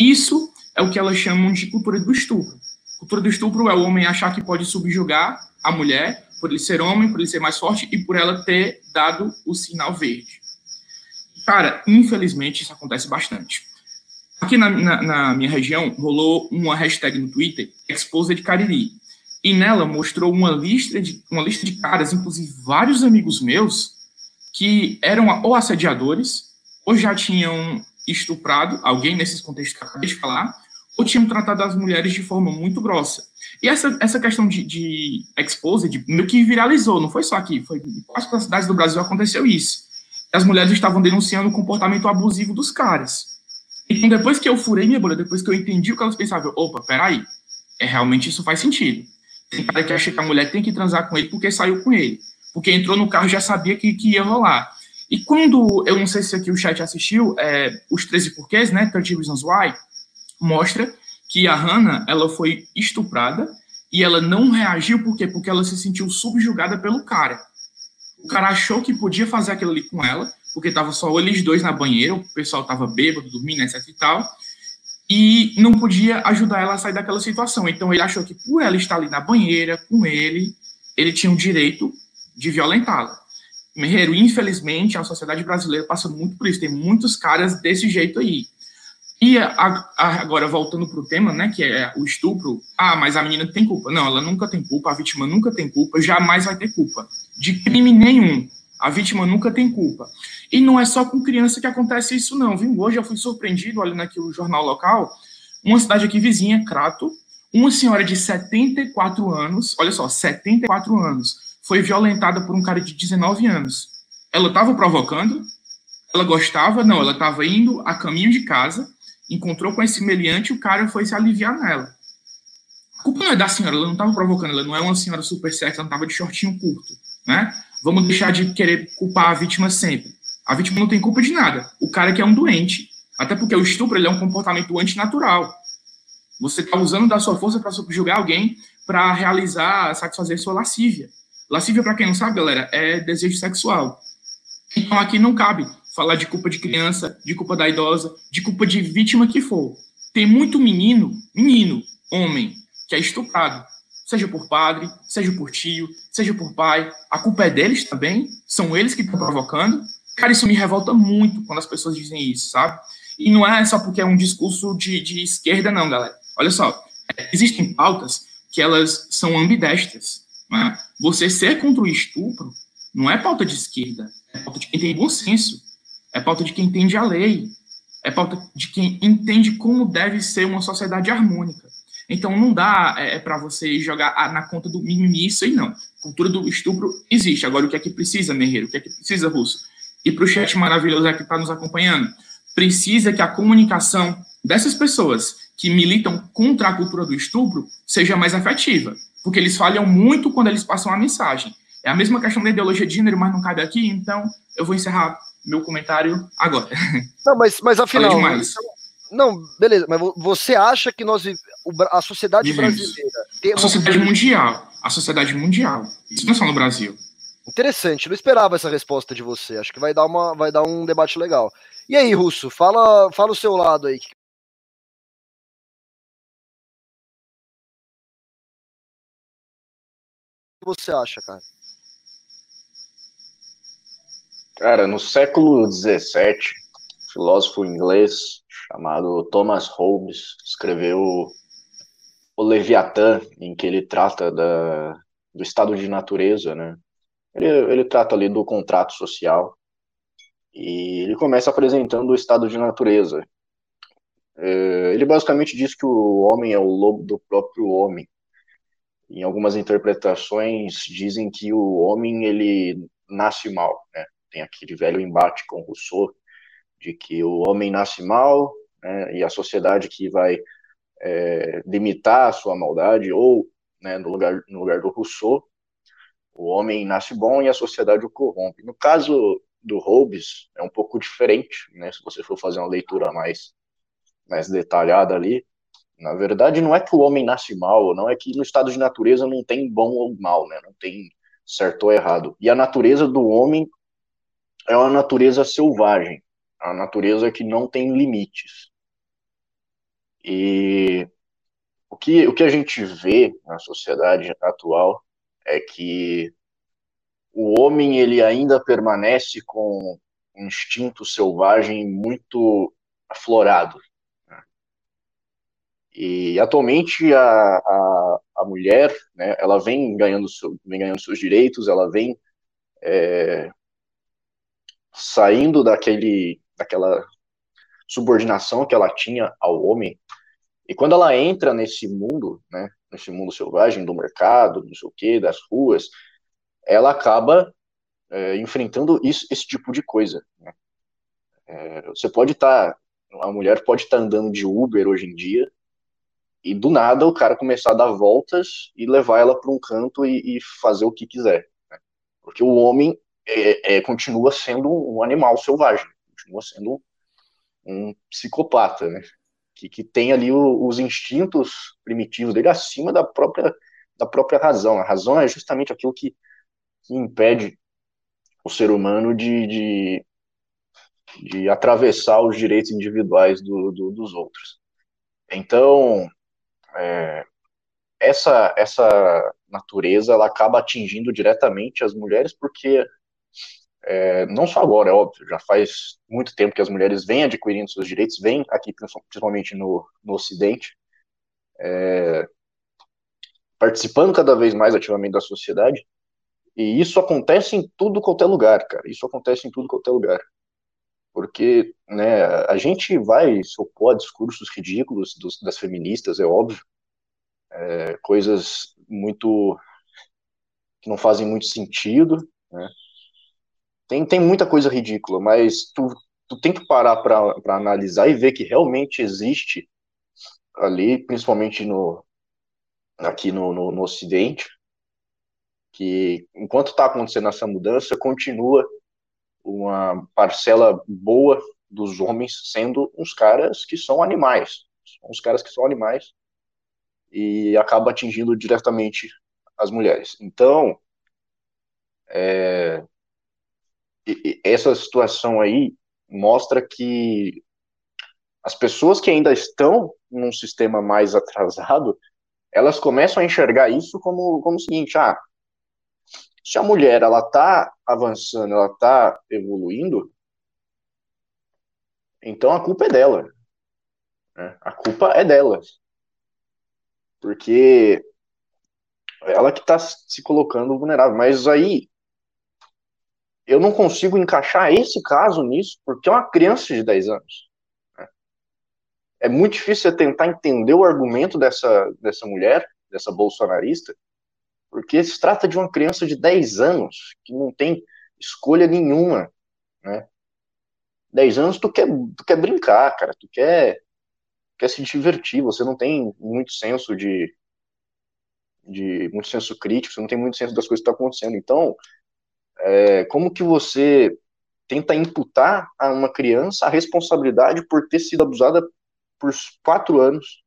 Isso é o que elas chamam de cultura do estupro. Cultura do estupro é o homem achar que pode subjugar a mulher por ele ser homem, por ele ser mais forte e por ela ter dado o sinal verde. Cara, infelizmente isso acontece bastante. Aqui na, na, na minha região rolou uma hashtag no Twitter, Exposa de Cariri, e nela mostrou uma lista de uma lista de caras, inclusive vários amigos meus, que eram ou assediadores, ou já tinham estuprado alguém nesses contextos que eu acabei de falar, ou tinham tratado as mulheres de forma muito grossa. E essa, essa questão de, de exposed meio que viralizou, não foi só aqui, foi em quase as cidades do Brasil aconteceu isso as mulheres estavam denunciando o comportamento abusivo dos caras. Então, depois que eu furei minha bolha, depois que eu entendi o que elas pensavam, opa, peraí, é, realmente isso faz sentido. Tem cara que acha que a mulher tem que transar com ele porque saiu com ele. Porque entrou no carro já sabia que, que ia rolar. E quando, eu não sei se aqui o chat assistiu, é, os 13 porquês, né, 13 Reasons Why, mostra que a Hannah, ela foi estuprada e ela não reagiu, por quê? Porque ela se sentiu subjugada pelo cara. O cara achou que podia fazer aquilo ali com ela, porque tava só eles dois na banheira, o pessoal tava bêbado, dormindo, etc e tal, e não podia ajudar ela a sair daquela situação. Então ele achou que por ela estar ali na banheira com ele, ele tinha o direito de violentá-la. Merreiro, infelizmente, a sociedade brasileira passa muito por isso. Tem muitos caras desse jeito aí. E a, a, agora, voltando para o tema, né, que é o estupro. Ah, mas a menina tem culpa. Não, ela nunca tem culpa, a vítima nunca tem culpa, jamais vai ter culpa. De crime nenhum. A vítima nunca tem culpa. E não é só com criança que acontece isso, não, viu? Hoje eu fui surpreendido, olhando aqui o jornal local, uma cidade aqui vizinha, Crato, uma senhora de 74 anos, olha só, 74 anos, foi violentada por um cara de 19 anos. Ela estava provocando, ela gostava, não, ela estava indo a caminho de casa, encontrou com esse meliante e o cara foi se aliviar nela. A culpa não é da senhora, ela não estava provocando, ela não é uma senhora super sexy, ela não estava de shortinho curto, né? Vamos deixar de querer culpar a vítima sempre. A vítima não tem culpa de nada. O cara que é um doente. Até porque o estupro é um comportamento antinatural. Você está usando da sua força para subjugar alguém para realizar, satisfazer sua lascívia. Lascívia, para quem não sabe, galera, é desejo sexual. Então aqui não cabe falar de culpa de criança, de culpa da idosa, de culpa de vítima que for. Tem muito menino, menino, homem, que é estuprado, seja por padre, seja por tio, seja por pai. A culpa é deles também, são eles que estão provocando. Cara, isso me revolta muito quando as pessoas dizem isso, sabe? E não é só porque é um discurso de, de esquerda, não, galera. Olha só, existem pautas que elas são ambidestras. Né? Você ser contra o estupro não é pauta de esquerda, é pauta de quem tem bom senso é pauta de quem entende a lei, é pauta de quem entende como deve ser uma sociedade harmônica. Então não dá é, para você jogar na conta do mimimi isso aí, não. Cultura do estupro existe. Agora, o que é que precisa, Merreiro? O que é que precisa, Russo? E para o chat maravilhoso que está nos acompanhando, precisa que a comunicação dessas pessoas que militam contra a cultura do estupro seja mais efetiva. Porque eles falham muito quando eles passam a mensagem. É a mesma questão da ideologia de gênero, mas não cabe aqui, então eu vou encerrar meu comentário agora. Não, mas, mas afinal. Não, beleza, mas você acha que nós a sociedade Vivemos. brasileira tem a sociedade mundial, a sociedade mundial. Isso não é só no Brasil. Interessante, não esperava essa resposta de você. Acho que vai dar uma vai dar um debate legal. E aí, Russo, fala, fala o seu lado aí. O que você acha, cara? Cara, no século XVII, um filósofo inglês chamado Thomas Hobbes escreveu o Leviatã, em que ele trata da, do estado de natureza, né? Ele, ele trata ali do contrato social e ele começa apresentando o estado de natureza. É, ele basicamente diz que o homem é o lobo do próprio homem. Em algumas interpretações dizem que o homem ele nasce mal, né? tem aquele velho embate com Rousseau, de que o homem nasce mal, né, e a sociedade que vai é, limitar a sua maldade, ou, né, no, lugar, no lugar do Rousseau, o homem nasce bom e a sociedade o corrompe. No caso do Hobbes, é um pouco diferente, né, se você for fazer uma leitura mais, mais detalhada ali, na verdade, não é que o homem nasce mal, não é que no estado de natureza não tem bom ou mal, né? Não tem certo ou errado. E a natureza do homem é uma natureza selvagem, é uma natureza que não tem limites. E o que, o que a gente vê na sociedade atual é que o homem ele ainda permanece com um instinto selvagem muito aflorado. E atualmente a, a, a mulher, né, ela vem ganhando, vem ganhando seus direitos, ela vem é, saindo daquele, daquela subordinação que ela tinha ao homem. E quando ela entra nesse mundo, né, nesse mundo selvagem do mercado, não sei o quê, das ruas, ela acaba é, enfrentando isso, esse tipo de coisa. Né? É, você pode estar, tá, a mulher pode estar tá andando de Uber hoje em dia, e do nada o cara começar a dar voltas e levar ela para um canto e, e, fazer o que quiser. Né? Porque o homem é, é, continua sendo um animal selvagem, continua sendo um psicopata, né? Que, que tem ali o, os instintos primitivos dele acima da própria, da própria razão. A razão é justamente aquilo que, que impede o ser humano de, de, de atravessar os direitos individuais do, do, dos outros. Então, é, essa, essa natureza ela acaba atingindo diretamente as mulheres porque é, não só agora, é óbvio, já faz muito tempo que as mulheres vêm adquirindo seus direitos, vêm aqui, principalmente no, no Ocidente, é, participando cada vez mais ativamente da sociedade, e isso acontece em tudo qualquer lugar, cara, isso acontece em tudo qualquer lugar. Porque né, a gente vai a discursos ridículos dos, das feministas, é óbvio, é, coisas muito que não fazem muito sentido, né? Tem, tem muita coisa ridícula, mas tu, tu tem que parar para analisar e ver que realmente existe ali, principalmente no aqui no, no, no Ocidente, que enquanto está acontecendo essa mudança, continua uma parcela boa dos homens sendo uns caras que são animais, uns caras que são animais e acaba atingindo diretamente as mulheres. Então, é, essa situação aí mostra que as pessoas que ainda estão num sistema mais atrasado, elas começam a enxergar isso como, como o seguinte, ah, se a mulher ela está avançando, ela está evoluindo, então a culpa é dela. Né? A culpa é dela. Porque ela que está se colocando vulnerável. Mas aí eu não consigo encaixar esse caso nisso, porque é uma criança de 10 anos. Né? É muito difícil você tentar entender o argumento dessa, dessa mulher, dessa bolsonarista, porque se trata de uma criança de 10 anos, que não tem escolha nenhuma, né? 10 anos tu quer, tu quer brincar, cara, tu quer, quer se divertir, você não tem muito senso de, de muito senso crítico, você não tem muito senso das coisas que estão acontecendo. Então, é, como que você tenta imputar a uma criança a responsabilidade por ter sido abusada por quatro anos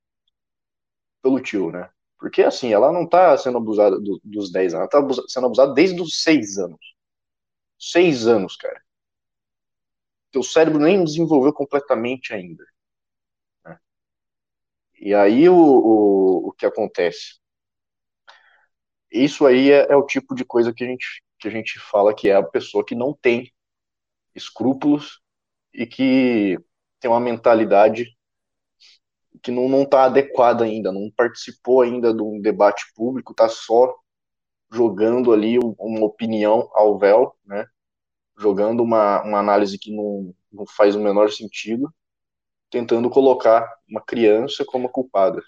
pelo tio, né? Porque, assim, ela não tá sendo abusada do, dos 10 anos, ela tá sendo abusada desde os 6 anos. 6 anos, cara. Teu cérebro nem desenvolveu completamente ainda. Né? E aí o, o, o que acontece? Isso aí é, é o tipo de coisa que a gente que a gente fala que é a pessoa que não tem escrúpulos e que tem uma mentalidade que não está adequada ainda, não participou ainda de um debate público, está só jogando ali uma opinião ao véu, né? jogando uma, uma análise que não, não faz o menor sentido, tentando colocar uma criança como culpada.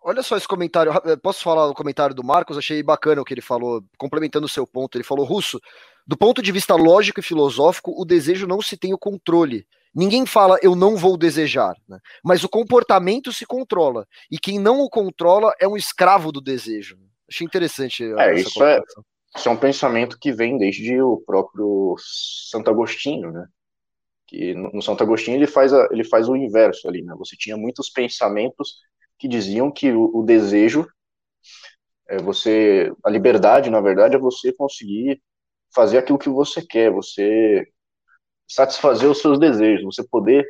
Olha só esse comentário. Posso falar o comentário do Marcos? Achei bacana o que ele falou, complementando o seu ponto. Ele falou: Russo, do ponto de vista lógico e filosófico, o desejo não se tem o controle. Ninguém fala eu não vou desejar, né? mas o comportamento se controla. E quem não o controla é um escravo do desejo. Achei interessante. É, isso é, isso é um pensamento que vem desde o próprio Santo Agostinho, né? Que no Santo Agostinho ele faz, a, ele faz o inverso ali, né? Você tinha muitos pensamentos que diziam que o, o desejo é você a liberdade na verdade é você conseguir fazer aquilo que você quer você satisfazer os seus desejos você poder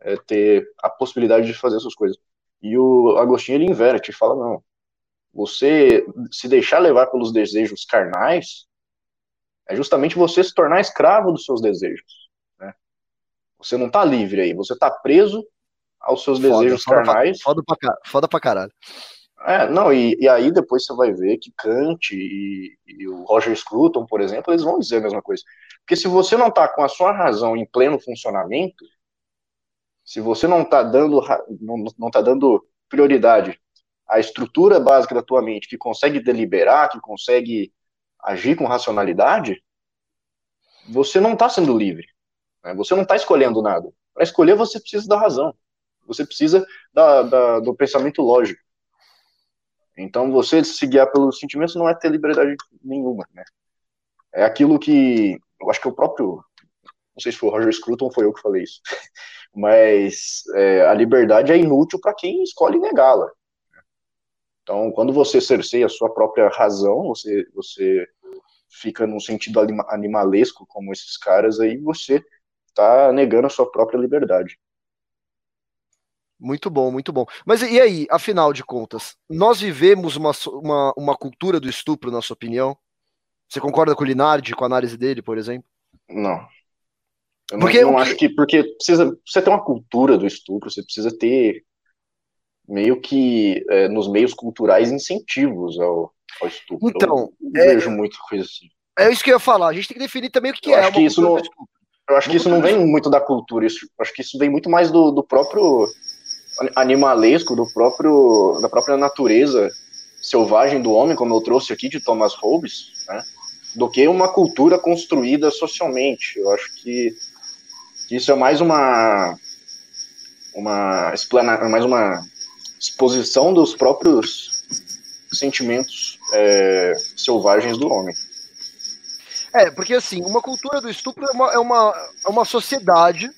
é, ter a possibilidade de fazer essas coisas e o Agostinho ele inverte fala não você se deixar levar pelos desejos carnais é justamente você se tornar escravo dos seus desejos né? você não está livre aí você está preso aos seus foda, desejos foda carnais. Foda pra, foda pra caralho. É, não, e, e aí depois você vai ver que Kant e, e, o Roger Scruton, por exemplo, eles vão dizer a mesma coisa. Porque se você não está com a sua razão em pleno funcionamento, se você não está dando, não, não tá dando prioridade à estrutura básica da tua mente, que consegue deliberar, que consegue agir com racionalidade, você não está sendo livre. Né? Você não está escolhendo nada. Para escolher, você precisa da razão. Você precisa da, da, do pensamento lógico. Então, você se guiar pelos sentimentos não é ter liberdade nenhuma, né? É aquilo que, eu acho que o próprio, não sei se foi o Roger Scruton ou foi eu que falei isso, mas é, a liberdade é inútil para quem escolhe negá-la. Então, quando você cerceia a sua própria razão, você, você fica num sentido animalesco, como esses caras aí, você está negando a sua própria liberdade. Muito bom, muito bom. Mas e aí, afinal de contas, nós vivemos uma, uma, uma cultura do estupro, na sua opinião? Você concorda com o Linardi, com a análise dele, por exemplo? Não. Eu porque não, não acho que. Porque precisa, precisa ter uma cultura do estupro, você precisa ter meio que é, nos meios culturais incentivos ao, ao estupro. Então, eu é, vejo muita coisa assim. É isso que eu ia falar. A gente tem que definir também o que, eu é. Acho que isso não, eu acho que isso não vem muito da cultura. Isso, acho que isso vem muito mais do, do próprio animalesco do próprio da própria natureza selvagem do homem, como eu trouxe aqui de Thomas Hobbes, né, do que uma cultura construída socialmente. Eu acho que, isso é mais uma uma explana, mais uma exposição dos próprios sentimentos é, selvagens do homem. É, porque assim, uma cultura do estupro é uma, é uma, é uma sociedade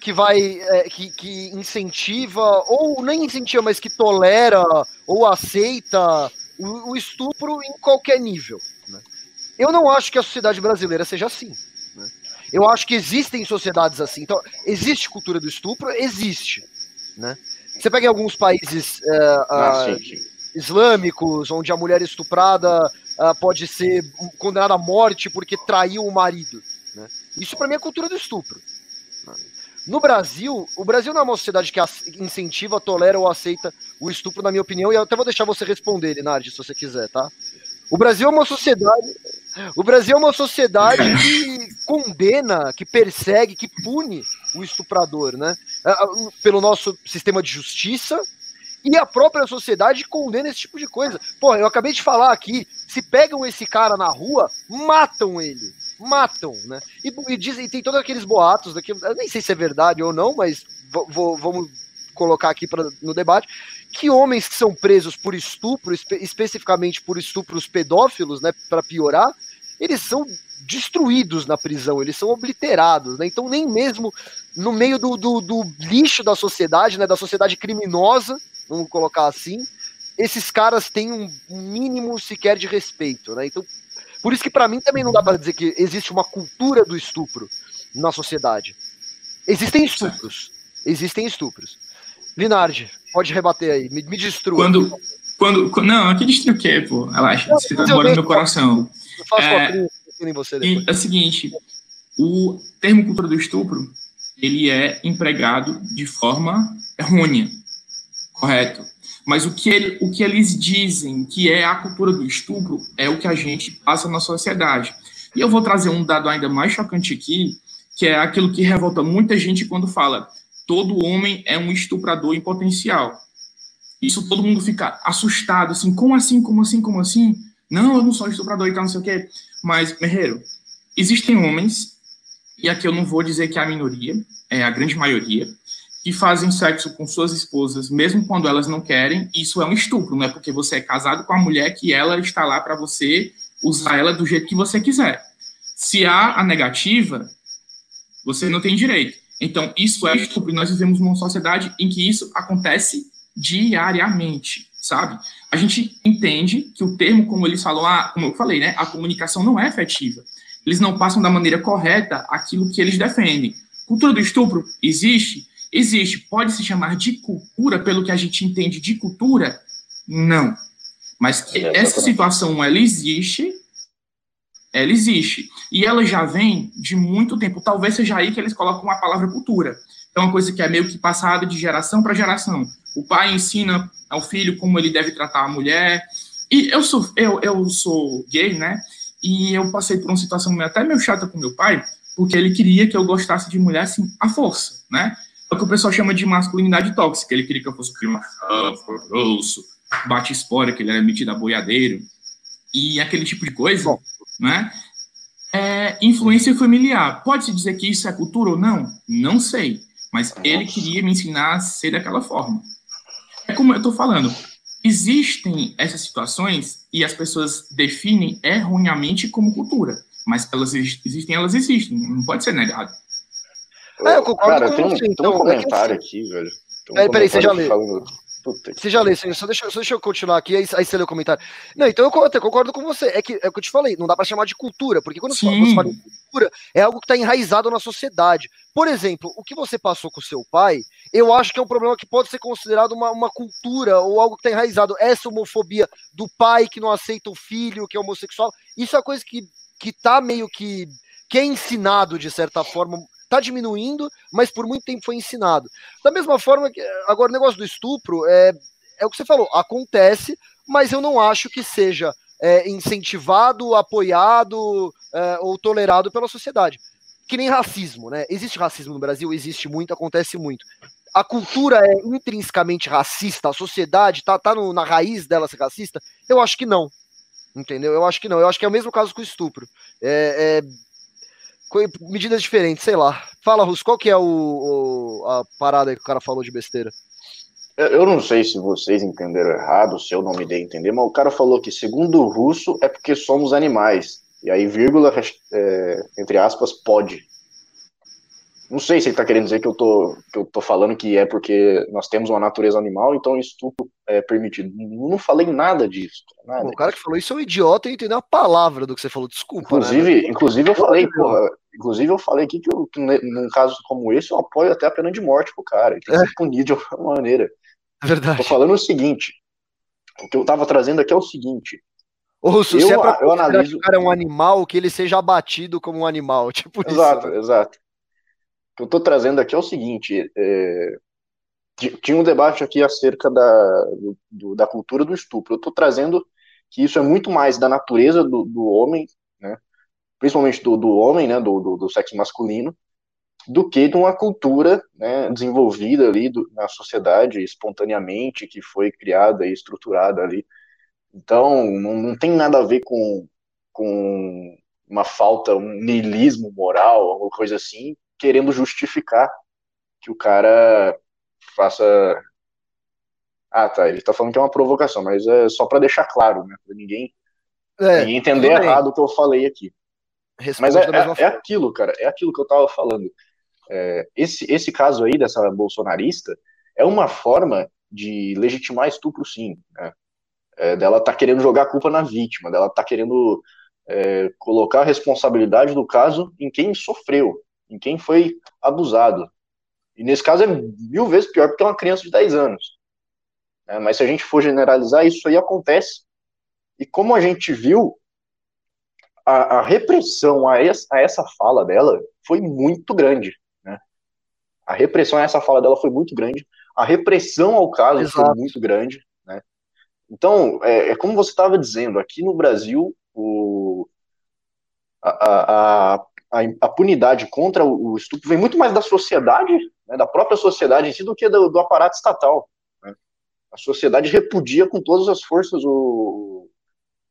que vai é, que, que incentiva ou nem incentiva, mas que tolera ou aceita o, o estupro em qualquer nível. Né? Eu não acho que a sociedade brasileira seja assim. Né? Eu acho que existem sociedades assim. Então, existe cultura do estupro, existe. Né? Você pega em alguns países é, ah, islâmicos, onde a mulher estuprada ah, pode ser condenada à morte porque traiu o marido. Né? Isso para mim é cultura do estupro. No Brasil, o Brasil não é uma sociedade que incentiva, tolera ou aceita o estupro, na minha opinião, e eu até vou deixar você responder, Linardi, se você quiser, tá? O Brasil é uma sociedade. O Brasil é uma sociedade que condena, que persegue, que pune o estuprador, né? Pelo nosso sistema de justiça, e a própria sociedade condena esse tipo de coisa. Porra, eu acabei de falar aqui, se pegam esse cara na rua, matam ele matam, né? E, e, tem todos aqueles boatos daquilo, eu nem sei se é verdade ou não, mas vou, vamos colocar aqui pra, no debate, que homens que são presos por estupro, espe especificamente por estupros pedófilos, né, para piorar, eles são destruídos na prisão, eles são obliterados, né? Então nem mesmo no meio do, do, do lixo da sociedade, né, da sociedade criminosa, vamos colocar assim, esses caras têm um mínimo sequer de respeito, né? Então, por isso que para mim também não dá para dizer que existe uma cultura do estupro na sociedade. Existem estupros, existem estupros. Linardi, pode rebater aí, me, me destrua. Quando, quando, não, aqui destrua o quê, pô? Relaxa, você tá morando no meu coração. Eu faço é, em você depois. É o seguinte, o termo cultura do estupro, ele é empregado de forma errônea, correto? Mas o que, ele, o que eles dizem que é a cultura do estupro é o que a gente passa na sociedade. E eu vou trazer um dado ainda mais chocante aqui, que é aquilo que revolta muita gente quando fala todo homem é um estuprador em potencial. Isso todo mundo fica assustado, assim, como assim, como assim, como assim? Não, eu não sou estuprador e tal, não sei o quê. Mas, Merreiro, existem homens, e aqui eu não vou dizer que é a minoria, é a grande maioria, que fazem sexo com suas esposas, mesmo quando elas não querem, isso é um estupro, não é porque você é casado com a mulher que ela está lá para você usar ela do jeito que você quiser. Se há a negativa, você não tem direito. Então, isso é estupro. Nós vivemos numa sociedade em que isso acontece diariamente, sabe? A gente entende que o termo, como eles falam, ah, como eu falei, né, a comunicação não é efetiva. Eles não passam da maneira correta aquilo que eles defendem. Cultura do estupro existe? Existe. Pode se chamar de cultura pelo que a gente entende de cultura? Não. Mas é, essa situação, ela existe, ela existe. E ela já vem de muito tempo. Talvez seja aí que eles colocam a palavra cultura. É uma coisa que é meio que passada de geração para geração. O pai ensina ao filho como ele deve tratar a mulher. E eu sou, eu, eu sou gay, né? E eu passei por uma situação até meio chata com meu pai, porque ele queria que eu gostasse de mulher assim, à força, né? É o que o pessoal chama de masculinidade tóxica. Ele queria que eu fosse clima grosso, bate espora, que ele era metido a boiadeiro, e aquele tipo de coisa, Bom. Né? É, influência familiar. Pode-se dizer que isso é cultura ou não? Não sei. Mas ele queria me ensinar a ser daquela forma. É como eu estou falando. Existem essas situações e as pessoas definem erroneamente como cultura. Mas elas existem, elas existem. Não pode ser negado. É, eu concordo Cara, com tem, você. Tem então, um comentário é que, aqui, velho. Um é, peraí, você já leu. Você já leu, só deixa, só deixa eu continuar aqui, aí, aí você lê o comentário. Não, então eu até concordo com você. É que é o que eu te falei, não dá para chamar de cultura, porque quando Sim. você fala em cultura, é algo que está enraizado na sociedade. Por exemplo, o que você passou com seu pai, eu acho que é um problema que pode ser considerado uma, uma cultura ou algo que está enraizado. Essa homofobia do pai que não aceita o filho, que é homossexual, isso é uma coisa que, que tá meio que. que é ensinado, de certa forma, está diminuindo, mas por muito tempo foi ensinado. Da mesma forma que agora o negócio do estupro é, é o que você falou, acontece, mas eu não acho que seja é, incentivado, apoiado é, ou tolerado pela sociedade. Que nem racismo, né? Existe racismo no Brasil, existe muito, acontece muito. A cultura é intrinsecamente racista, a sociedade tá, tá no, na raiz dela ser racista? Eu acho que não. Entendeu? Eu acho que não. Eu acho que é o mesmo caso com o estupro. É, é, medidas diferentes, sei lá. Fala, Russo, qual que é o, o, a parada que o cara falou de besteira? Eu não sei se vocês entenderam errado, se eu não me dei a entender, mas o cara falou que, segundo o russo, é porque somos animais. E aí, vírgula, é, entre aspas, pode. Não sei se ele está querendo dizer que eu, tô, que eu tô falando que é porque nós temos uma natureza animal, então estupro é permitido. Não falei nada disso. Nada o cara que falou isso é um idiota e entendeu a palavra do que você falou, desculpa. Inclusive, né? inclusive eu falei, porra, inclusive eu falei aqui que, eu, que num caso como esse eu apoio até a pena de morte pro cara. Ele tem que é. ser punido de alguma maneira. É verdade. Tô falando o seguinte: o que eu tava trazendo aqui é o seguinte. Ou se eu, é pra eu analiso... que o cara é um animal, que ele seja abatido como um animal. Tipo exato, isso. exato que eu estou trazendo aqui é o seguinte: é, tinha um debate aqui acerca da, do, da cultura do estupro. Eu estou trazendo que isso é muito mais da natureza do, do homem, né, principalmente do, do homem, né, do, do, do, sexo masculino, do que de uma cultura né, desenvolvida ali na sociedade espontaneamente, que foi criada e estruturada ali. Então, não, não tem nada a ver com, com uma falta, um niilismo moral, alguma coisa assim, querendo justificar que o cara faça. Ah, tá. Ele tá falando que é uma provocação, mas é só para deixar claro, né? Pra ninguém, é, ninguém entender errado o que eu falei aqui. Responde mas é, é, é, aquilo, cara. É aquilo que eu tava falando. É, esse, esse caso aí dessa bolsonarista é uma forma de legitimar estupro, sim. Né? É, dela tá querendo jogar a culpa na vítima, dela tá querendo é, colocar a responsabilidade do caso em quem sofreu, em quem foi abusado. E nesse caso é mil vezes pior porque é uma criança de 10 anos. É, mas se a gente for generalizar, isso aí acontece. E como a gente viu, a, a repressão a essa, a essa, fala dela foi muito grande. Né? A repressão a essa fala dela foi muito grande. A repressão ao caso Exato. foi muito grande. Né? Então, é, é como você estava dizendo, aqui no Brasil, o, a, a, a, a punidade contra o, o, estupro vem muito mais da sociedade, né, da própria sociedade em si, do que do, do aparato estatal. Né? A sociedade repudia com todas as forças o,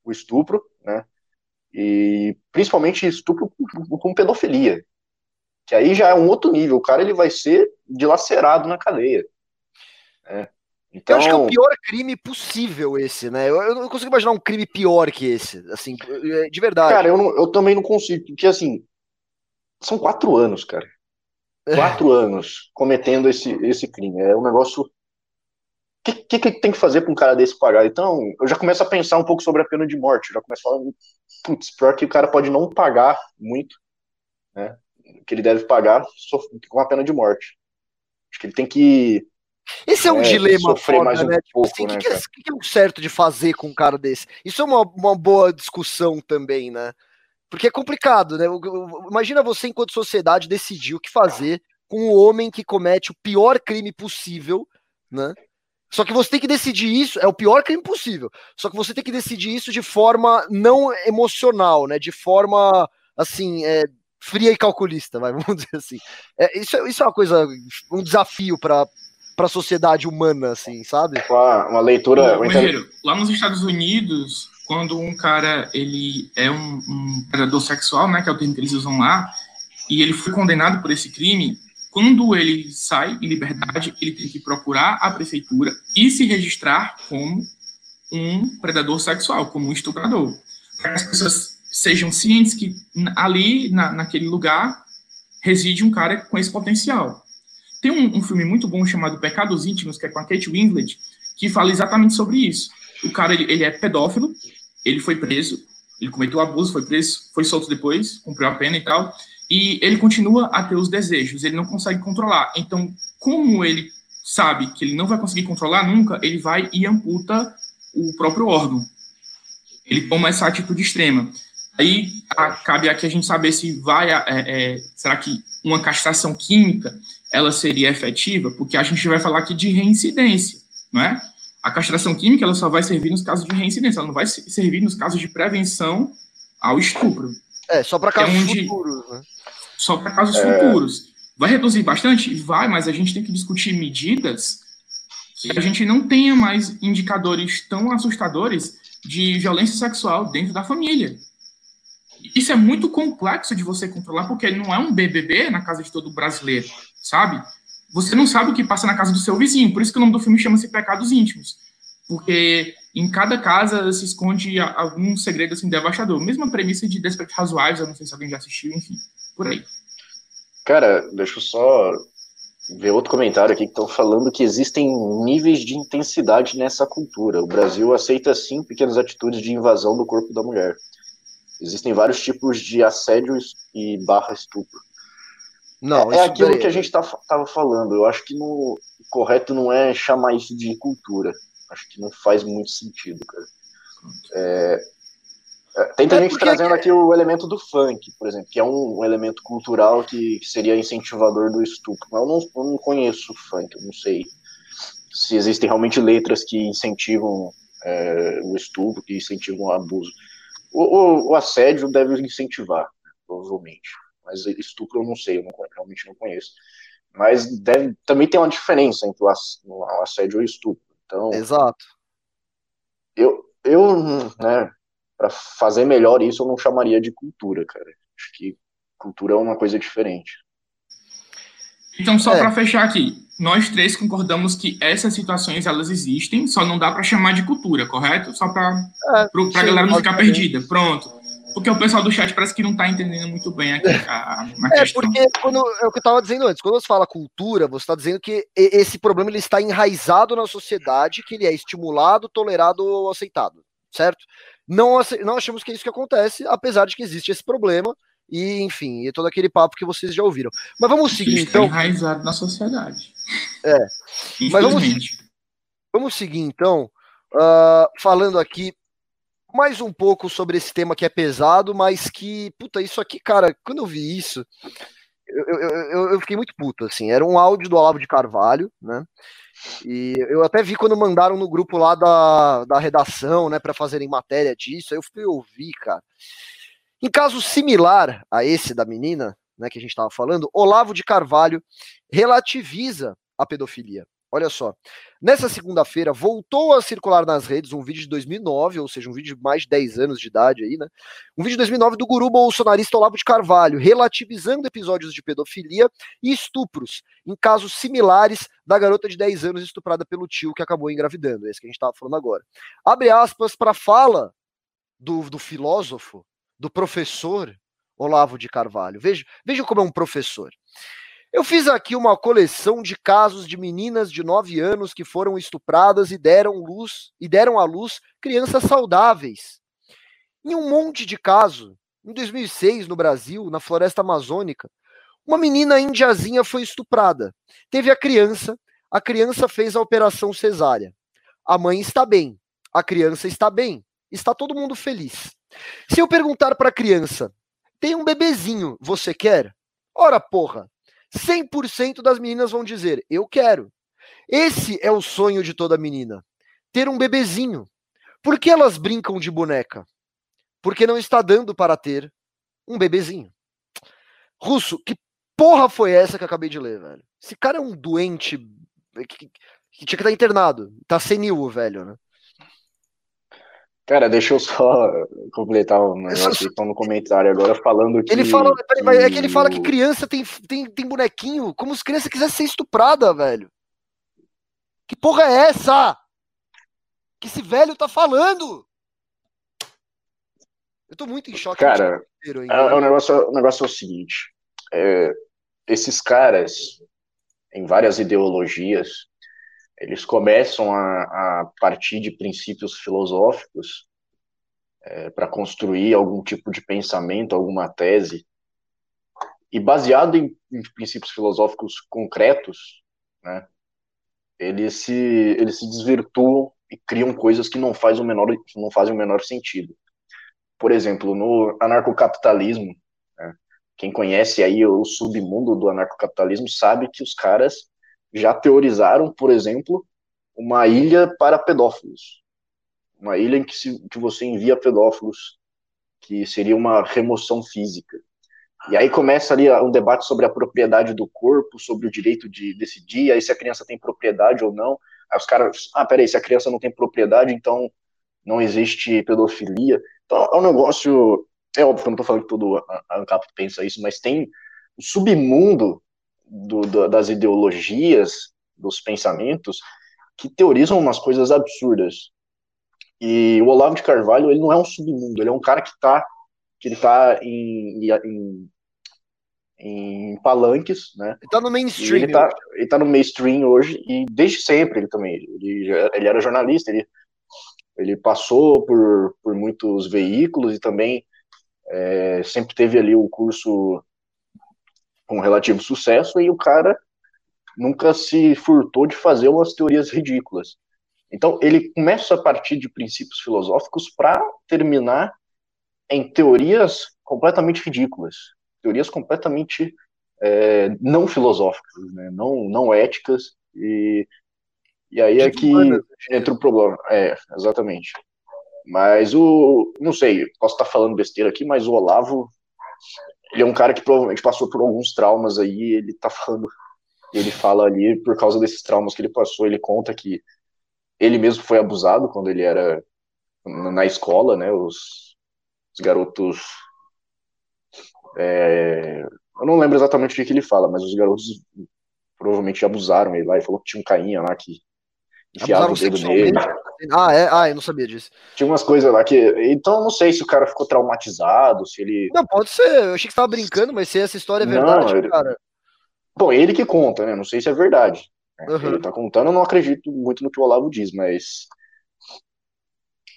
o estupro, né? e principalmente estupro com, com pedofilia, que aí já é um outro nível. O cara ele vai ser dilacerado na cadeia. Né? Então... Eu acho que é o pior crime possível esse, né? Eu, eu, não consigo imaginar um crime pior que esse, assim, é, de verdade. Cara, eu, não, eu também não consigo, porque assim, são quatro anos, cara. É. Quatro anos cometendo esse, esse crime. É um negócio. O que, que, que, tem que fazer para um cara desse pagar? Então, eu já começo a pensar um pouco sobre a pena de morte. Eu já começo a falar, putz, pior que o cara pode não pagar muito, né? Que ele deve pagar com a pena de morte. Acho que ele tem que esse é um é, dilema foda, mais um né? Tipo pouco, assim, né, que, que, que, é o certo de fazer com um cara desse? Isso é uma, uma boa discussão também, né? Porque é complicado, né? Imagina você, enquanto sociedade, decidir o que fazer com o homem que comete o pior crime possível, né? Só que você tem que decidir isso, é o pior crime possível. Só que você tem que decidir isso de forma não emocional, né? De forma, assim, é, fria e calculista, vai, vamos dizer assim. É, isso, é, isso é uma coisa, um desafio para para a sociedade humana, assim, sabe? Uma, uma leitura. Ô, lá nos Estados Unidos, quando um cara ele é um, um predador sexual, né, que é o termo que eles usam lá, e ele foi condenado por esse crime, quando ele sai em liberdade, ele tem que procurar a prefeitura e se registrar como um predador sexual, como um estuprador. Para que as pessoas sejam cientes que ali, na, naquele lugar, reside um cara com esse potencial. Tem um, um, filme muito bom chamado Pecados Íntimos, que é com a Kate Winslet, que fala exatamente sobre isso. O cara, ele, ele é pedófilo, ele foi preso, ele cometeu abuso, foi preso, foi solto depois, cumpriu a pena e tal, e ele continua a ter os desejos, ele não consegue controlar. Então, como ele sabe que ele não vai conseguir controlar nunca, ele vai e amputa o próprio órgão. Ele toma essa atitude extrema. Aí a, cabe aqui a gente saber se vai, é, é, será que uma castração química ela seria efetiva, porque a gente vai falar aqui de reincidência, não é? A castração química ela só vai servir nos casos de reincidência, ela não vai servir nos casos de prevenção ao estupro. É, só para casos é onde, futuros, né? Só para casos é... futuros. Vai reduzir bastante? Vai, mas a gente tem que discutir medidas que a gente não tenha mais indicadores tão assustadores de violência sexual dentro da família. Isso é muito complexo de você controlar, porque não é um BBB na casa de todo brasileiro sabe? Você não sabe o que passa na casa do seu vizinho, por isso que o nome do filme chama-se Pecados Íntimos, porque em cada casa se esconde algum segredo assim devastador. Mesma premissa de Desperate Housewives, eu não sei se alguém já assistiu, enfim, por aí. Cara, deixa eu só ver outro comentário aqui que estão falando que existem níveis de intensidade nessa cultura. O Brasil aceita sim pequenas atitudes de invasão do corpo da mulher. Existem vários tipos de assédio e barra estupro. Não, é, é aquilo daí... que a gente tá, tava falando. Eu acho que no, o correto não é chamar isso de cultura. Acho que não faz muito sentido, cara. É, é, tem é gente trazendo aqui o elemento do funk, por exemplo, que é um, um elemento cultural que, que, seria incentivador do estupro. Mas eu não, eu não conheço o funk, eu não sei se existem realmente letras que incentivam é, o estupro, que incentivam o abuso. O, o, o assédio deve incentivar, provavelmente mas estupro eu não sei, eu não, realmente não conheço. Mas deve, também tem uma diferença entre o assédio e o estupro. Então, Exato. Eu, eu né, para fazer melhor isso, eu não chamaria de cultura, cara. Acho que cultura é uma coisa diferente. Então, só é. para fechar aqui, nós três concordamos que essas situações elas existem, só não dá para chamar de cultura, correto? Só para é, a galera não ficar perdida. Pronto. Porque o pessoal do chat parece que não está entendendo muito bem aqui a, a É, questão. porque quando, é o que eu estava dizendo antes, quando você fala cultura, você está dizendo que esse problema ele está enraizado na sociedade, que ele é estimulado, tolerado ou aceitado, certo? Não, não achamos que é isso que acontece, apesar de que existe esse problema, e enfim, e todo aquele papo que vocês já ouviram. Mas vamos seguir então. enraizado na sociedade. É. Mas vamos, vamos seguir então, uh, falando aqui mais um pouco sobre esse tema que é pesado, mas que, puta, isso aqui, cara, quando eu vi isso, eu, eu, eu, fiquei muito puto, assim. Era um áudio do Olavo de Carvalho, né? E eu até vi quando mandaram no grupo lá da, da redação, né, para fazerem matéria disso. Aí eu fui ouvir, cara. Em caso similar a esse da menina, né, que a gente estava falando, Olavo de Carvalho relativiza a pedofilia. Olha só. Nessa segunda-feira, voltou a circular nas redes um vídeo de 2009, ou seja, um vídeo de mais de 10 anos de idade aí, né? Um vídeo de 2009 do guru bolsonarista Olavo de Carvalho, relativizando episódios de pedofilia e estupros, em casos similares da garota de 10 anos estuprada pelo tio que acabou engravidando. Esse que a gente estava falando agora. Abre aspas para fala do, do filósofo, do professor Olavo de Carvalho. Veja, veja como é um professor. Eu fiz aqui uma coleção de casos de meninas de 9 anos que foram estupradas e deram luz e deram à luz crianças saudáveis. Em um monte de caso, em 2006 no Brasil, na floresta amazônica, uma menina indiazinha foi estuprada. Teve a criança, a criança fez a operação cesárea. A mãe está bem, a criança está bem, está todo mundo feliz. Se eu perguntar para a criança, tem um bebezinho, você quer? Ora, porra, 100% das meninas vão dizer: Eu quero. Esse é o sonho de toda menina: ter um bebezinho. Por que elas brincam de boneca? Porque não está dando para ter um bebezinho. Russo, que porra foi essa que eu acabei de ler, velho? Esse cara é um doente que, que tinha que estar internado. Tá senil, velho, né? Cara, deixa eu só completar um negócio que estão no comentário agora falando que. Ele fala, que... é que ele fala que criança tem, tem, tem bonequinho, como se criança quisesse ser estuprada, velho. Que porra é essa? Que esse velho tá falando? Eu tô muito em choque. Cara, ainda. É, o, negócio, o negócio é o seguinte: é, esses caras, em várias ideologias, eles começam a, a partir de princípios filosóficos é, para construir algum tipo de pensamento, alguma tese, e baseado em, em princípios filosóficos concretos, né, eles se, eles se desvirtuam e criam coisas que não, faz o menor, não fazem o menor sentido. Por exemplo, no anarcocapitalismo, né, quem conhece aí o submundo do anarcocapitalismo sabe que os caras já teorizaram, por exemplo, uma ilha para pedófilos. Uma ilha em que, se, que você envia pedófilos, que seria uma remoção física. E aí começa ali um debate sobre a propriedade do corpo, sobre o direito de decidir, aí se a criança tem propriedade ou não. Aí os caras, ah, peraí, se a criança não tem propriedade, então não existe pedofilia. Então é um negócio, é óbvio que eu não estou falando que todo ANCAP pensa isso, mas tem o submundo do, do, das ideologias, dos pensamentos, que teorizam umas coisas absurdas. E o Olavo de Carvalho, ele não é um submundo, ele é um cara que está que ele tá em, em, em palanques, né? Ele tá no mainstream. Ele tá, ele tá no mainstream hoje, e desde sempre ele também. Ele, ele era jornalista, ele, ele passou por, por muitos veículos e também é, sempre teve ali o curso com relativo sucesso e o cara nunca se furtou de fazer umas teorias ridículas. Então, ele começa a partir de princípios filosóficos para terminar em teorias completamente ridículas, teorias completamente é, não filosóficas, né? não, não éticas, e, e aí é que entra o problema. É, exatamente. Mas o. Não sei, posso estar falando besteira aqui, mas o Olavo ele é um cara que provavelmente passou por alguns traumas aí, ele tá falando, ele fala ali por causa desses traumas que ele passou, ele conta que ele mesmo foi abusado quando ele era na escola, né, os, os garotos, é, eu não lembro exatamente o que, que ele fala, mas os garotos provavelmente abusaram ele lá e falou que tinha um cainha lá que enfiava o dedo nele. Ah, é? Ah, eu não sabia disso. Tinha umas coisas lá que. Então, não sei se o cara ficou traumatizado, se ele. Não, pode ser. Eu achei que você tava brincando, mas se essa história é verdade, não, ele... cara. Bom, ele que conta, né? Não sei se é verdade. Uhum. Ele tá contando, eu não acredito muito no que o Olavo diz, mas.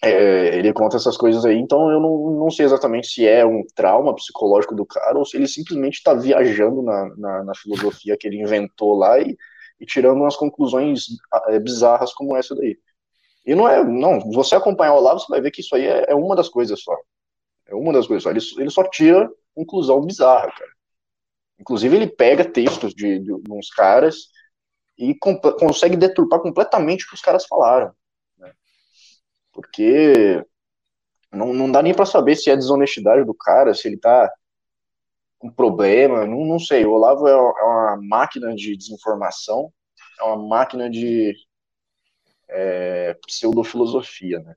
É, ele conta essas coisas aí, então eu não, não sei exatamente se é um trauma psicológico do cara ou se ele simplesmente está viajando na, na, na, filosofia que ele inventou lá e, e tirando umas conclusões é, bizarras como essa daí. E não é, não, você acompanhar o Olavo, você vai ver que isso aí é, é uma das coisas só. É uma das coisas só. Ele, ele só tira conclusão bizarra, cara. Inclusive, ele pega textos de, de, de uns caras e consegue deturpar completamente o que os caras falaram. Né? Porque não, não dá nem para saber se é desonestidade do cara, se ele tá com problema, não, não sei. O Olavo é, é uma máquina de desinformação, é uma máquina de é, pseudofilosofia, né?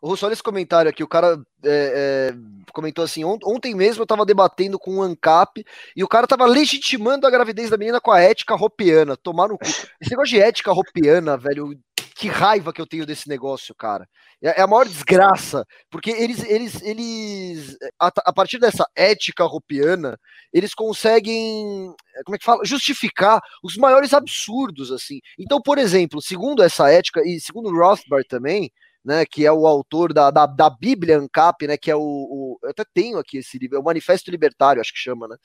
O Russo, olha esse comentário aqui. O cara é, é, comentou assim: ontem mesmo eu tava debatendo com um ANCAP e o cara tava legitimando a gravidez da menina com a ética ropiana. Tomar no cu. Esse negócio de ética ropiana, velho, que raiva que eu tenho desse negócio, cara. É, é a maior desgraça, porque eles, eles, eles a, a, partir dessa ética ropiana, eles conseguem, como é que fala, justificar os maiores absurdos, assim. Então, por exemplo, segundo essa ética e segundo Rothbard também, né, que é o autor da, da, da Bíblia ANCAP, né, que é o, o, eu até tenho aqui esse livro, é o Manifesto Libertário, acho que chama, né,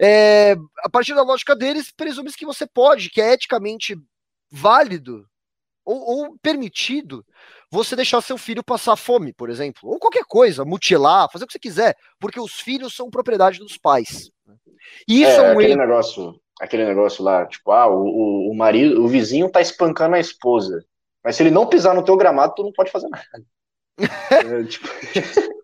é, a partir da lógica deles, presume-se que você pode, que é eticamente válido ou, ou, permitido você deixar seu filho passar fome, por exemplo, ou qualquer coisa, mutilar, fazer o que você quiser, porque os filhos são propriedade dos pais. Né. E isso é, é um aquele erro. negócio, aquele negócio lá, tipo, ah, o, o marido, o vizinho tá espancando a esposa. Mas se ele não pisar no teu gramado, tu não pode fazer nada. é, tipo...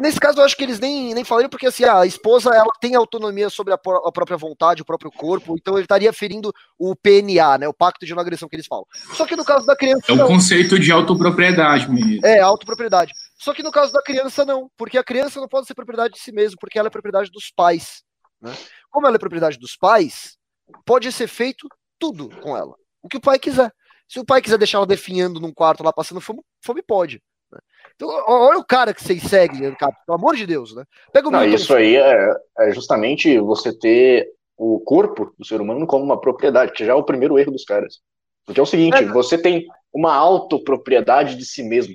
Nesse caso, eu acho que eles nem, nem falaram, porque assim, a esposa ela tem autonomia sobre a, a, própria vontade, o próprio corpo, então ele estaria ferindo o PNA, né? O pacto de não agressão que eles falam. Só que no caso da criança. É o conceito de autopropriedade mesmo. É, autopropriedade. Só que no caso da criança, não, porque a criança não pode ser propriedade de si mesma, porque ela é propriedade dos pais. Né? Como ela é propriedade dos pais, pode ser feito tudo com ela. O que o pai quiser. Se o pai quiser deixar ela definhando num quarto lá passando fome, fome pode. Né? Então, olha o cara que vocês seguem, pelo amor de Deus, né? Pega o Não, isso aí é, é, justamente você ter o corpo do ser humano como uma propriedade, que já é o primeiro erro dos caras. Porque é o seguinte, é, você tem uma autopropriedade de si mesmo.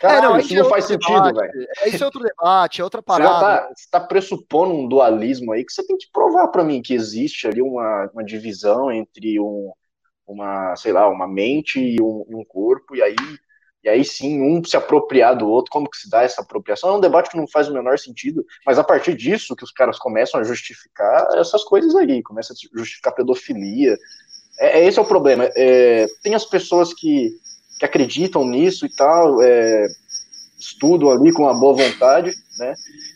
Caralho, é, não, isso não é faz sentido, velho. Isso é outro debate, é outra parada. Você tá, você tá pressupondo um dualismo aí que você tem que provar para mim que existe ali uma, uma divisão entre um, uma, sei lá, uma mente e um, um, corpo, e aí, e aí sim um se apropriar do outro, como que se dá essa apropriação? É um debate que não faz o menor sentido, mas a partir disso que os caras começam a justificar essas coisas aí, começam a justificar pedofilia. É, é esse é o problema. É, tem as pessoas que, que acreditam nisso e tal, é, estudam ali com uma boa vontade, né?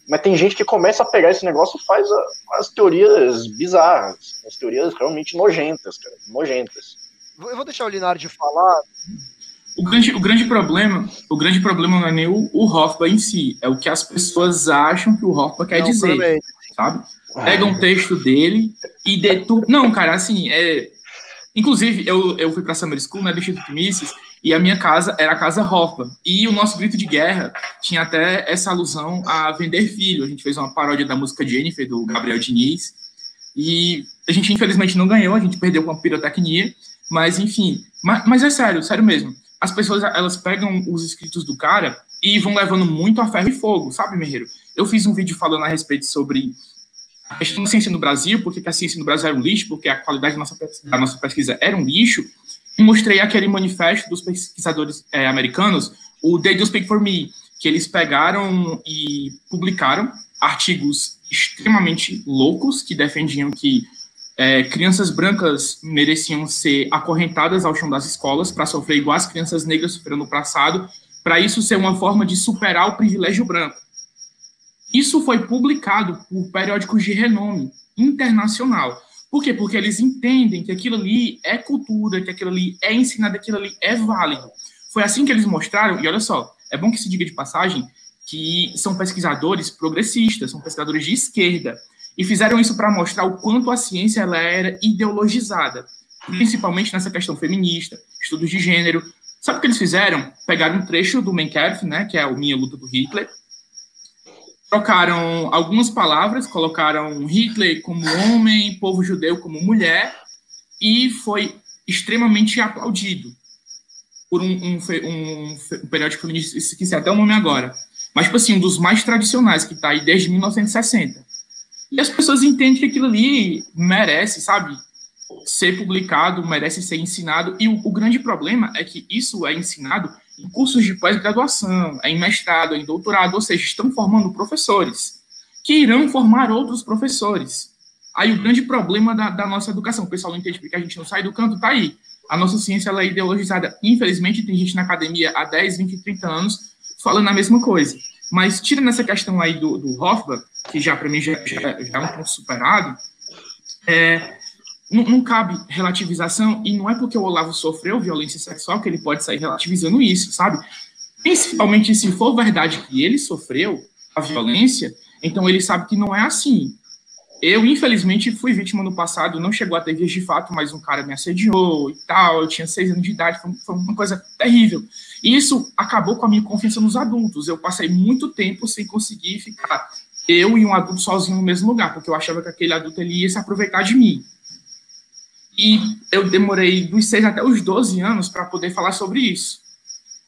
Mas tem gente que começa a pegar esse negócio e faz a, as teorias bizarras, as teorias realmente nojentas, cara, nojentas. Eu vou deixar o Linardi falar. O grande, o grande problema, o grande problema não é nem o, o Hoffa em si, é o que as pessoas acham que o Hoffa quer não, dizer, sabe? Pega um texto dele e deturpa. Não, cara, assim, é. Inclusive, eu, eu fui para Summer School, né, do Instituto Mises, e a minha casa era a Casa Hoffa. E o nosso grito de guerra tinha até essa alusão a vender filho. A gente fez uma paródia da música Jennifer, do Gabriel Diniz. E a gente, infelizmente, não ganhou, a gente perdeu com a pirotecnia. Mas, enfim. Mas, mas é sério, sério mesmo. As pessoas, elas pegam os escritos do cara e vão levando muito a ferro e fogo, sabe, Merreiro? Eu fiz um vídeo falando a respeito sobre a questão da ciência no Brasil, porque a ciência no Brasil era um lixo, porque a qualidade da nossa, da nossa pesquisa era um lixo, mostrei aquele manifesto dos pesquisadores é, americanos, o They Do Speak For Me, que eles pegaram e publicaram artigos extremamente loucos que defendiam que é, crianças brancas mereciam ser acorrentadas ao chão das escolas para sofrer igual as crianças negras sofreram no passado, para isso ser uma forma de superar o privilégio branco. Isso foi publicado por periódicos de renome internacional. Por quê? Porque eles entendem que aquilo ali é cultura, que aquilo ali é ensinado, aquilo ali é válido. Foi assim que eles mostraram, e olha só, é bom que se diga de passagem que são pesquisadores progressistas, são pesquisadores de esquerda. E fizeram isso para mostrar o quanto a ciência ela era ideologizada, principalmente nessa questão feminista, estudos de gênero. Sabe o que eles fizeram? Pegaram um trecho do Mein Kampf, né, que é o Minha Luta do Hitler, trocaram algumas palavras, colocaram Hitler como homem, povo judeu como mulher, e foi extremamente aplaudido por um, um, um, um periódico feminista, esqueci até o nome agora, mas, tipo assim, um dos mais tradicionais, que está aí desde 1960. E as pessoas entendem que aquilo ali merece, sabe, ser publicado, merece ser ensinado, e o, o grande problema é que isso é ensinado em cursos de pós-graduação, é em mestrado, é em doutorado, ou seja, estão formando professores que irão formar outros professores. Aí o grande problema da, da nossa educação, o pessoal não entende porque a gente não sai do canto, tá aí. A nossa ciência ela é ideologizada. Infelizmente, tem gente na academia há 10, 20, 30 anos falando a mesma coisa. Mas tira nessa questão aí do, do que já para mim já, já, já, é um ponto superado, é, não, não, cabe relativização, e não é porque o Olavo sofreu violência sexual que ele pode sair relativizando isso, sabe? Principalmente se for verdade que ele sofreu a violência, então ele sabe que não é assim. Eu, infelizmente, fui vítima no passado, não chegou a ter vias de fato, mas um cara me assediou e tal, eu tinha seis anos de idade, foi, foi uma coisa terrível. E isso acabou com a minha confiança nos adultos. Eu passei muito tempo sem conseguir ficar eu e um adulto sozinho no mesmo lugar, porque eu achava que aquele adulto ele ia se aproveitar de mim. E eu demorei dos 6 até os 12 anos para poder falar sobre isso.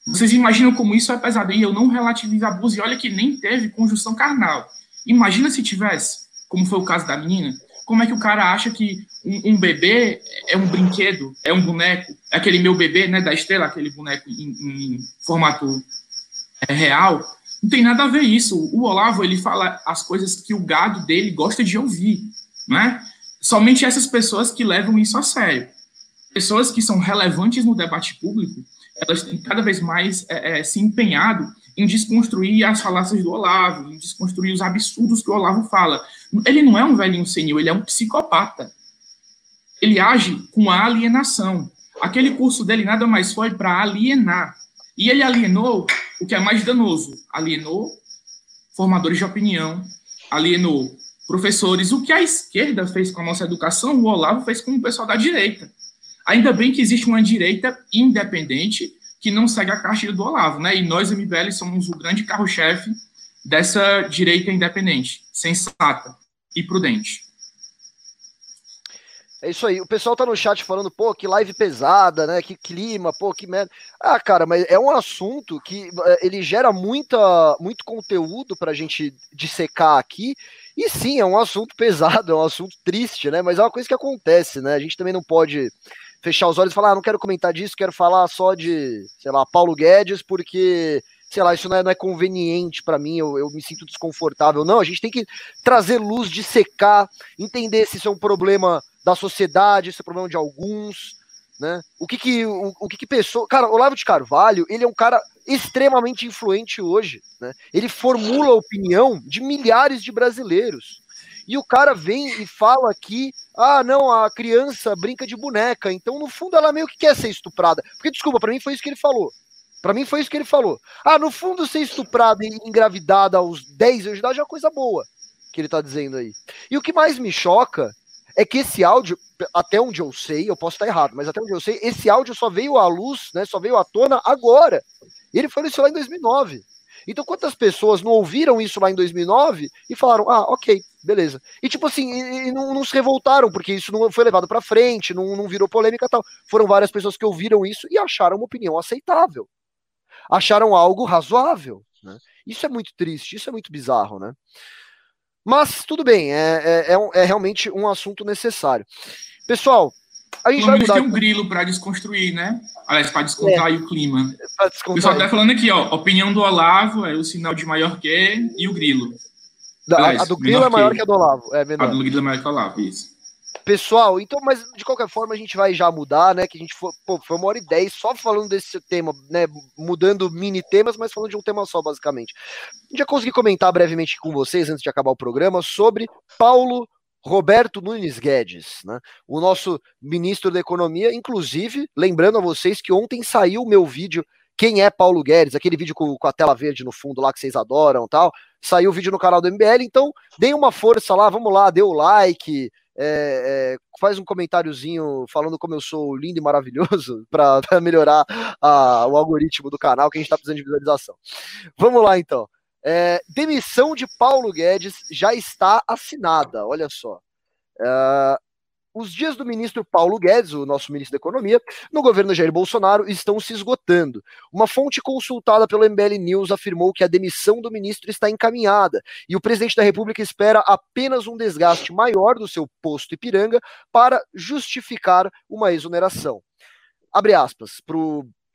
Vocês imaginam como isso é pesado? E eu não relativizo abuso, e olha que nem teve conjunção carnal. Imagina se tivesse, como foi o caso da menina, como é que o cara acha que um, um, bebê é um brinquedo, é um boneco, é aquele meu bebê, né, da estrela, aquele boneco em, em formato é, real. Não tem nada a ver isso. O Olavo, ele fala as coisas que o gado dele gosta de ouvir, né? somente essas pessoas que levam isso a sério. Pessoas que são relevantes no debate público, elas têm cada vez mais é, é, se empenhado em desconstruir as falácias do Olavo, em desconstruir os absurdos que o Olavo fala. Ele não é um velhinho senil, ele é um psicopata. Ele age com a alienação. Aquele curso dele nada mais foi para alienar. E ele alienou o que é mais danoso. Alienou formadores de opinião, alienou professores. O que a esquerda fez com a nossa educação, o Olavo fez com o pessoal da direita. Ainda bem que existe uma direita independente que não segue a cartilha do Olavo, né? E nós, MBL, somos o grande carro-chefe dessa direita independente, sensata e prudente. É isso aí. O pessoal tá no chat falando, pô, que live pesada, né? Que clima, pô, que merda. Ah, cara, mas é um assunto que é, ele gera muita, muito conteúdo pra gente dissecar aqui e sim, é um assunto pesado, é um assunto triste, né? Mas é uma coisa que acontece, né? A gente também não pode fechar os olhos e falar, ah, não quero comentar disso, quero falar só de, sei lá, Paulo Guedes, porque, sei lá, isso não é, não é conveniente para mim, eu, eu me sinto desconfortável. Não, a gente tem que trazer luz, de secar, entender se isso é um problema da sociedade, se é um problema de alguns, né? O que que, o, o que que pessoa... Cara, Olavo de Carvalho, ele é um cara extremamente influente hoje. Né? Ele formula a opinião de milhares de brasileiros. E o cara vem e fala que, ah, não, a criança brinca de boneca, então no fundo ela meio que quer ser estuprada. Porque, desculpa, para mim foi isso que ele falou. Para mim foi isso que ele falou. Ah, no fundo ser estuprada e engravidada aos 10 anos de idade é uma coisa boa, que ele tá dizendo aí. E o que mais me choca é que esse áudio, até onde eu sei, eu posso estar errado, mas até onde eu sei, esse áudio só veio à luz, né, só veio à tona agora. Ele falou isso lá em 2009. Então, quantas pessoas não ouviram isso lá em 2009 e falaram, ah, ok, beleza. E tipo assim, e, e não, não, se revoltaram, porque isso não foi levado para frente, não, não virou polêmica e tal. Foram várias pessoas que ouviram isso e acharam uma opinião aceitável. Acharam algo razoável. Né? Isso é muito triste, isso é muito bizarro, né? Mas tudo bem, é, é, é, é realmente um assunto necessário. Pessoal, a gente Pelo vai mudar. tem um grilo para desconstruir, né? Aliás, para descontrair é, o clima. O pessoal está falando aqui, ó, opinião do Olavo é o sinal de maior que e o grilo. Aliás, a, do grilo é maior que, que a do Olavo. É menor. A do grilo é maior que o Olavo, isso. Pessoal, então, mas de qualquer forma a gente vai já mudar, né? Que a gente foi, pô, foi uma hora e dez só falando desse tema, né? Mudando mini temas, mas falando de um tema só, basicamente. A já consegui comentar brevemente com vocês, antes de acabar o programa, sobre Paulo Roberto Nunes Guedes, né? o nosso ministro da Economia, inclusive, lembrando a vocês que ontem saiu o meu vídeo quem é Paulo Guedes, aquele vídeo com, com, a tela verde no fundo lá que vocês adoram tal. Saiu o vídeo no canal do MBL, então deem uma força lá, vamos lá, dê o like, é, é, faz um comentáriozinho falando como eu sou lindo e maravilhoso para melhorar a, o algoritmo do canal que a gente está precisando de visualização. Vamos lá então. É, demissão de Paulo Guedes já está assinada, olha só. Os dias do ministro Paulo Guedes, o nosso ministro da Economia, no governo Jair Bolsonaro estão se esgotando. Uma fonte consultada pelo MBL News afirmou que a demissão do ministro está encaminhada e o presidente da República espera apenas um desgaste maior do seu posto Ipiranga para justificar uma exoneração. Abre aspas para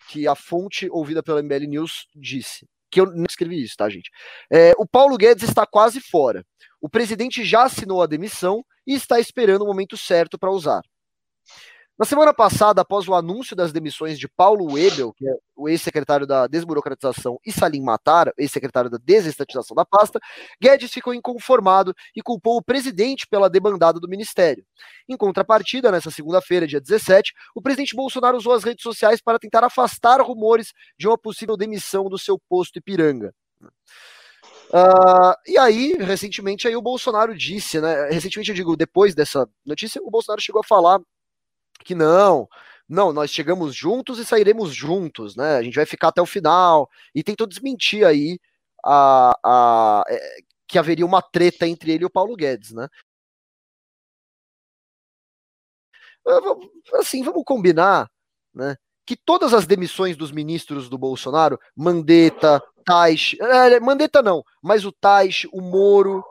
que a fonte ouvida pela MBL News disse que eu não escrevi isso, tá, gente? É, o Paulo Guedes está quase fora. O presidente já assinou a demissão e está esperando o momento certo para usar. Na semana passada, após o anúncio das demissões de Paulo Webel, que é o ex-secretário da desburocratização, e Salim Matar, ex-secretário da desestatização da pasta, Guedes ficou inconformado e culpou o presidente pela debandada do ministério. Em contrapartida, nessa segunda-feira, dia 17, o presidente Bolsonaro usou as redes sociais para tentar afastar rumores de uma possível demissão do seu posto Ipiranga. Uh, e aí, recentemente, aí o Bolsonaro disse, né? Recentemente, eu digo, depois dessa notícia, o Bolsonaro chegou a falar que não, não, nós chegamos juntos e sairemos juntos, né? A gente vai ficar até o final. E tentou desmentir aí a, a, é, que haveria uma treta entre ele e o Paulo Guedes, né? Assim, vamos combinar, né? Que todas as demissões dos ministros do Bolsonaro, Mandetta, Tais, é, Mandetta não, mas o Tais, o Moro,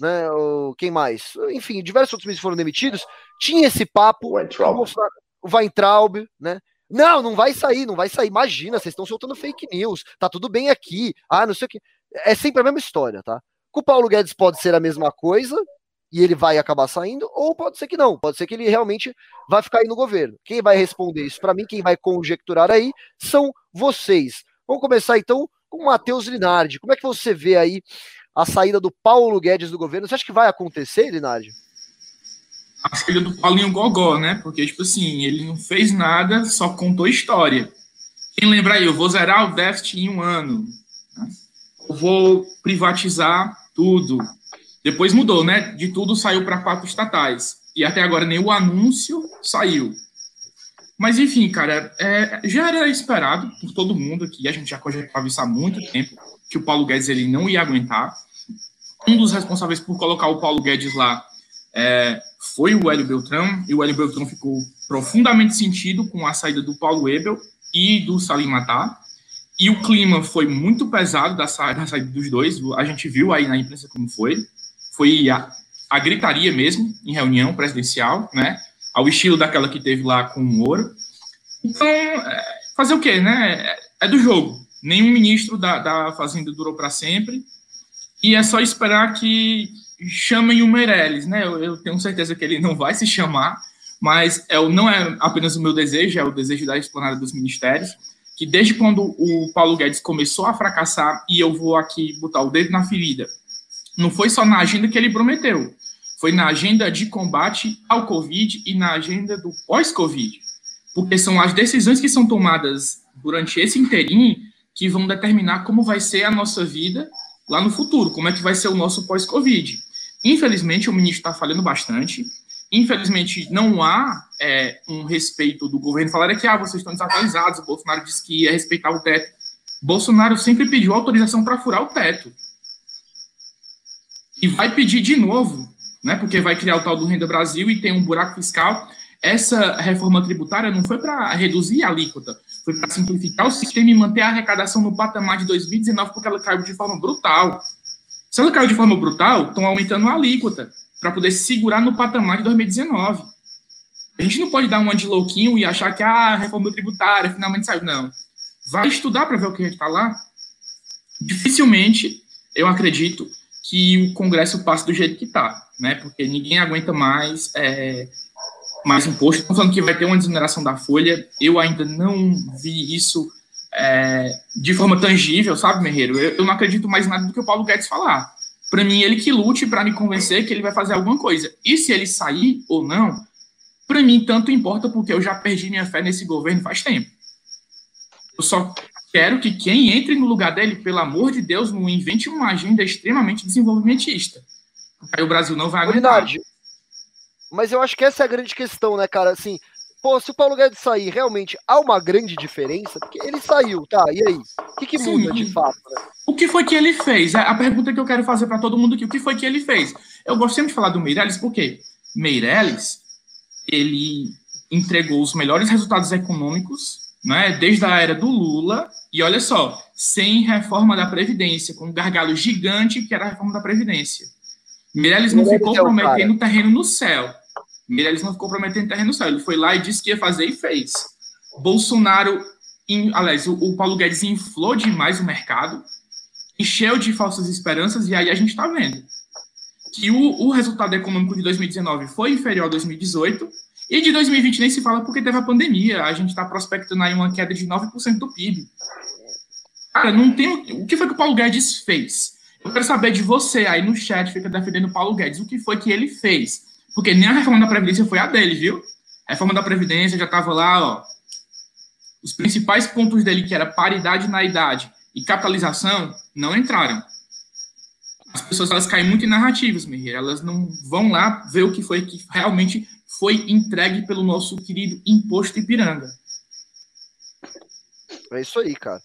né? O, quem mais? Enfim, diversos outros ministros foram demitidos. Tinha esse papo. O Weintraub, né? Não, não vai sair, não vai sair. Imagina, vocês estão soltando fake news. Tá tudo bem aqui. Ah, não sei o que. É sempre a mesma história, tá? Com o Paulo Guedes pode ser a mesma coisa e ele vai acabar saindo, ou pode ser que não. Pode ser que ele realmente vai ficar aí no governo. Quem vai responder isso para mim, quem vai conjecturar aí, são vocês. Vamos começar então com o Matheus Linardi. Como é que você vê aí a saída do Paulo Guedes do governo. Você acha que vai acontecer, Linardi? A saída do Paulinho Gogó, né? Porque, tipo assim, ele não fez nada, só contou história. Quem lembra aí, eu vou zerar o déficit em um ano. Né? Eu vou privatizar tudo. Depois mudou, né? De tudo saiu para quatro estatais. E até agora nem o anúncio saiu. Mas, enfim, cara, é, já era esperado por todo mundo aqui, a gente já cogitava isso há muito tempo, que o Paulo Guedes ele não ia aguentar um dos responsáveis por colocar o Paulo Guedes lá é, foi o Hélio Beltrão, e o Hélio Beltrão ficou profundamente sentido com a saída do Paulo Webel e do Salim Matar, e o clima foi muito pesado da, sa da saída dos dois, a gente viu aí na imprensa como foi, foi a, a gritaria mesmo, em reunião presidencial, né, ao estilo daquela que teve lá com o Moro. Então, é, fazer o quê, né, é, é do jogo, nenhum ministro da, da Fazenda durou para sempre, e é só esperar que chamem o Meirelles, né? Eu, eu, tenho certeza que ele não vai se chamar, mas é, não é apenas o meu desejo, é o desejo da esplanada dos ministérios, que desde quando o Paulo Guedes começou a fracassar, e eu vou aqui botar o dedo na ferida, não foi só na agenda que ele prometeu, foi na agenda de combate ao Covid e na agenda do pós-Covid, porque são as decisões que são tomadas durante esse inteirinho que vão determinar como vai ser a nossa vida lá no futuro, como é que vai ser o nosso pós-Covid. Infelizmente, o ministro está falhando bastante. Infelizmente, não há é, um respeito do governo. Falaram que ah, vocês estão desatualizados. O Bolsonaro disse que ia respeitar o teto. Bolsonaro sempre pediu autorização para furar o teto. E vai pedir de novo, né? Porque vai criar o tal do Renda Brasil e tem um buraco fiscal. Essa reforma tributária não foi para reduzir a alíquota, foi para simplificar o sistema e manter a arrecadação no patamar de 2019, porque ela caiu de forma brutal. Se ela caiu de forma brutal, estão aumentando a alíquota para poder segurar no patamar de 2019. A gente não pode dar uma de louquinho e achar que ah, a reforma tributária finalmente saiu. Não. Vai estudar para ver o que a gente está lá. Dificilmente, eu acredito, que o Congresso passe do jeito que está, né? Porque ninguém aguenta mais é, mais imposto. Estão falando que vai ter uma desoneração da folha. Eu ainda não vi isso é, de forma tangível, sabe, Merreiro? Eu, eu, não acredito mais nada do que o Paulo Guedes falar. Para mim, ele que lute para me convencer que ele vai fazer alguma coisa. E se ele sair ou não, para mim tanto importa porque eu já perdi minha fé nesse governo faz tempo. Eu só quero que quem entre no lugar dele, pelo amor de Deus, não invente uma agenda extremamente desenvolvimentista. Aí o Brasil não vai aguentar. Mas eu acho que essa é a grande questão, né, cara? Assim, pô, se o Paulo Guedes sair, realmente há uma grande diferença? Porque ele saiu, tá? E aí? O que, que muda Sim, de fato? Né? O que foi que ele fez? É a pergunta que eu quero fazer para todo mundo aqui: o que foi que ele fez? Eu gosto sempre de falar do Meirelles, porque Meirelles, ele entregou os melhores resultados econômicos, né, desde a era do Lula, e olha só, sem reforma da Previdência, com um gargalo gigante que era a reforma da Previdência. Meirelles não ficou é prometendo terreno no céu. Meirelles não ficou prometendo terreno no céu. Ele foi lá e disse que ia fazer e fez. Bolsonaro, in, aliás, o, o Paulo Guedes inflou demais o mercado, encheu de falsas esperanças, e aí a gente está vendo que o, o resultado econômico de 2019 foi inferior a 2018, e de 2020 nem se fala porque teve a pandemia. A gente está prospectando aí uma queda de 9% do PIB. Cara, não tem. O que foi que o Paulo Guedes fez? Eu quero saber de você aí no chat, fica defendendo o Paulo Guedes. O que foi que ele fez? Porque nem a reforma da Previdência foi a dele, viu? A reforma da Previdência já estava lá, ó. Os principais pontos dele, que era paridade na idade e capitalização, não entraram. As pessoas elas caem muito em narrativas, Meir. Elas não vão lá ver o que foi que realmente foi entregue pelo nosso querido Imposto Ipiranga. É isso aí, cara.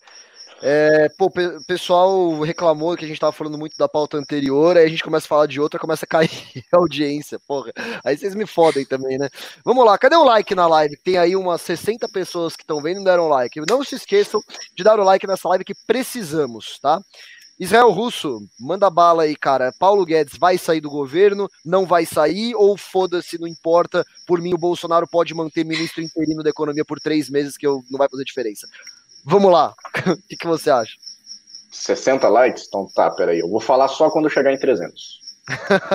É, pô, o pessoal reclamou que a gente tava falando muito da pauta anterior, aí a gente começa a falar de outra, começa a cair a audiência, porra. Aí vocês me fodem também, né? Vamos lá, cadê o like na live? Tem aí umas 60 pessoas que estão vendo e não deram like. Não se esqueçam de dar o like nessa live que precisamos, tá? Israel Russo, manda bala aí, cara. Paulo Guedes vai sair do governo, não vai sair, ou foda-se, não importa. Por mim, o Bolsonaro pode manter ministro interino da economia por três meses, que eu, não vai fazer diferença. Vamos lá. O que, que, você acha? 60 likes? Então tá, peraí. Eu vou falar só quando chegar em 300.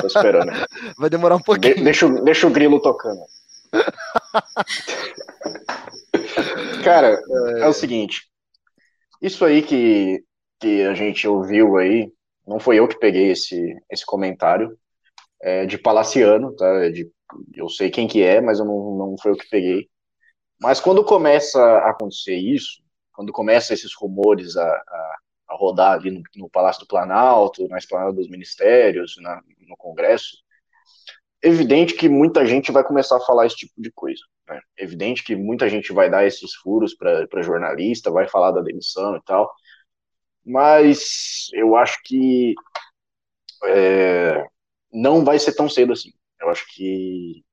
Tô esperando. vai demorar um pouquinho. De, deixa, deixa o grilo tocando. Cara, é... é o seguinte. Isso aí que que a gente ouviu aí, não foi eu que peguei esse, esse comentário, é de Palaciano, tá? É de, eu sei quem que é, mas eu não, não foi eu que peguei. Mas quando começa a acontecer isso, quando começa esses rumores a, a, a rodar ali no, no, Palácio do Planalto, na esplanada dos ministérios, na, no Congresso, evidente que muita gente vai começar a falar esse tipo de coisa. Né? Evidente que muita gente vai dar esses furos para jornalista, vai falar da demissão e tal mas eu acho que é, não vai ser tão cedo assim. Eu acho que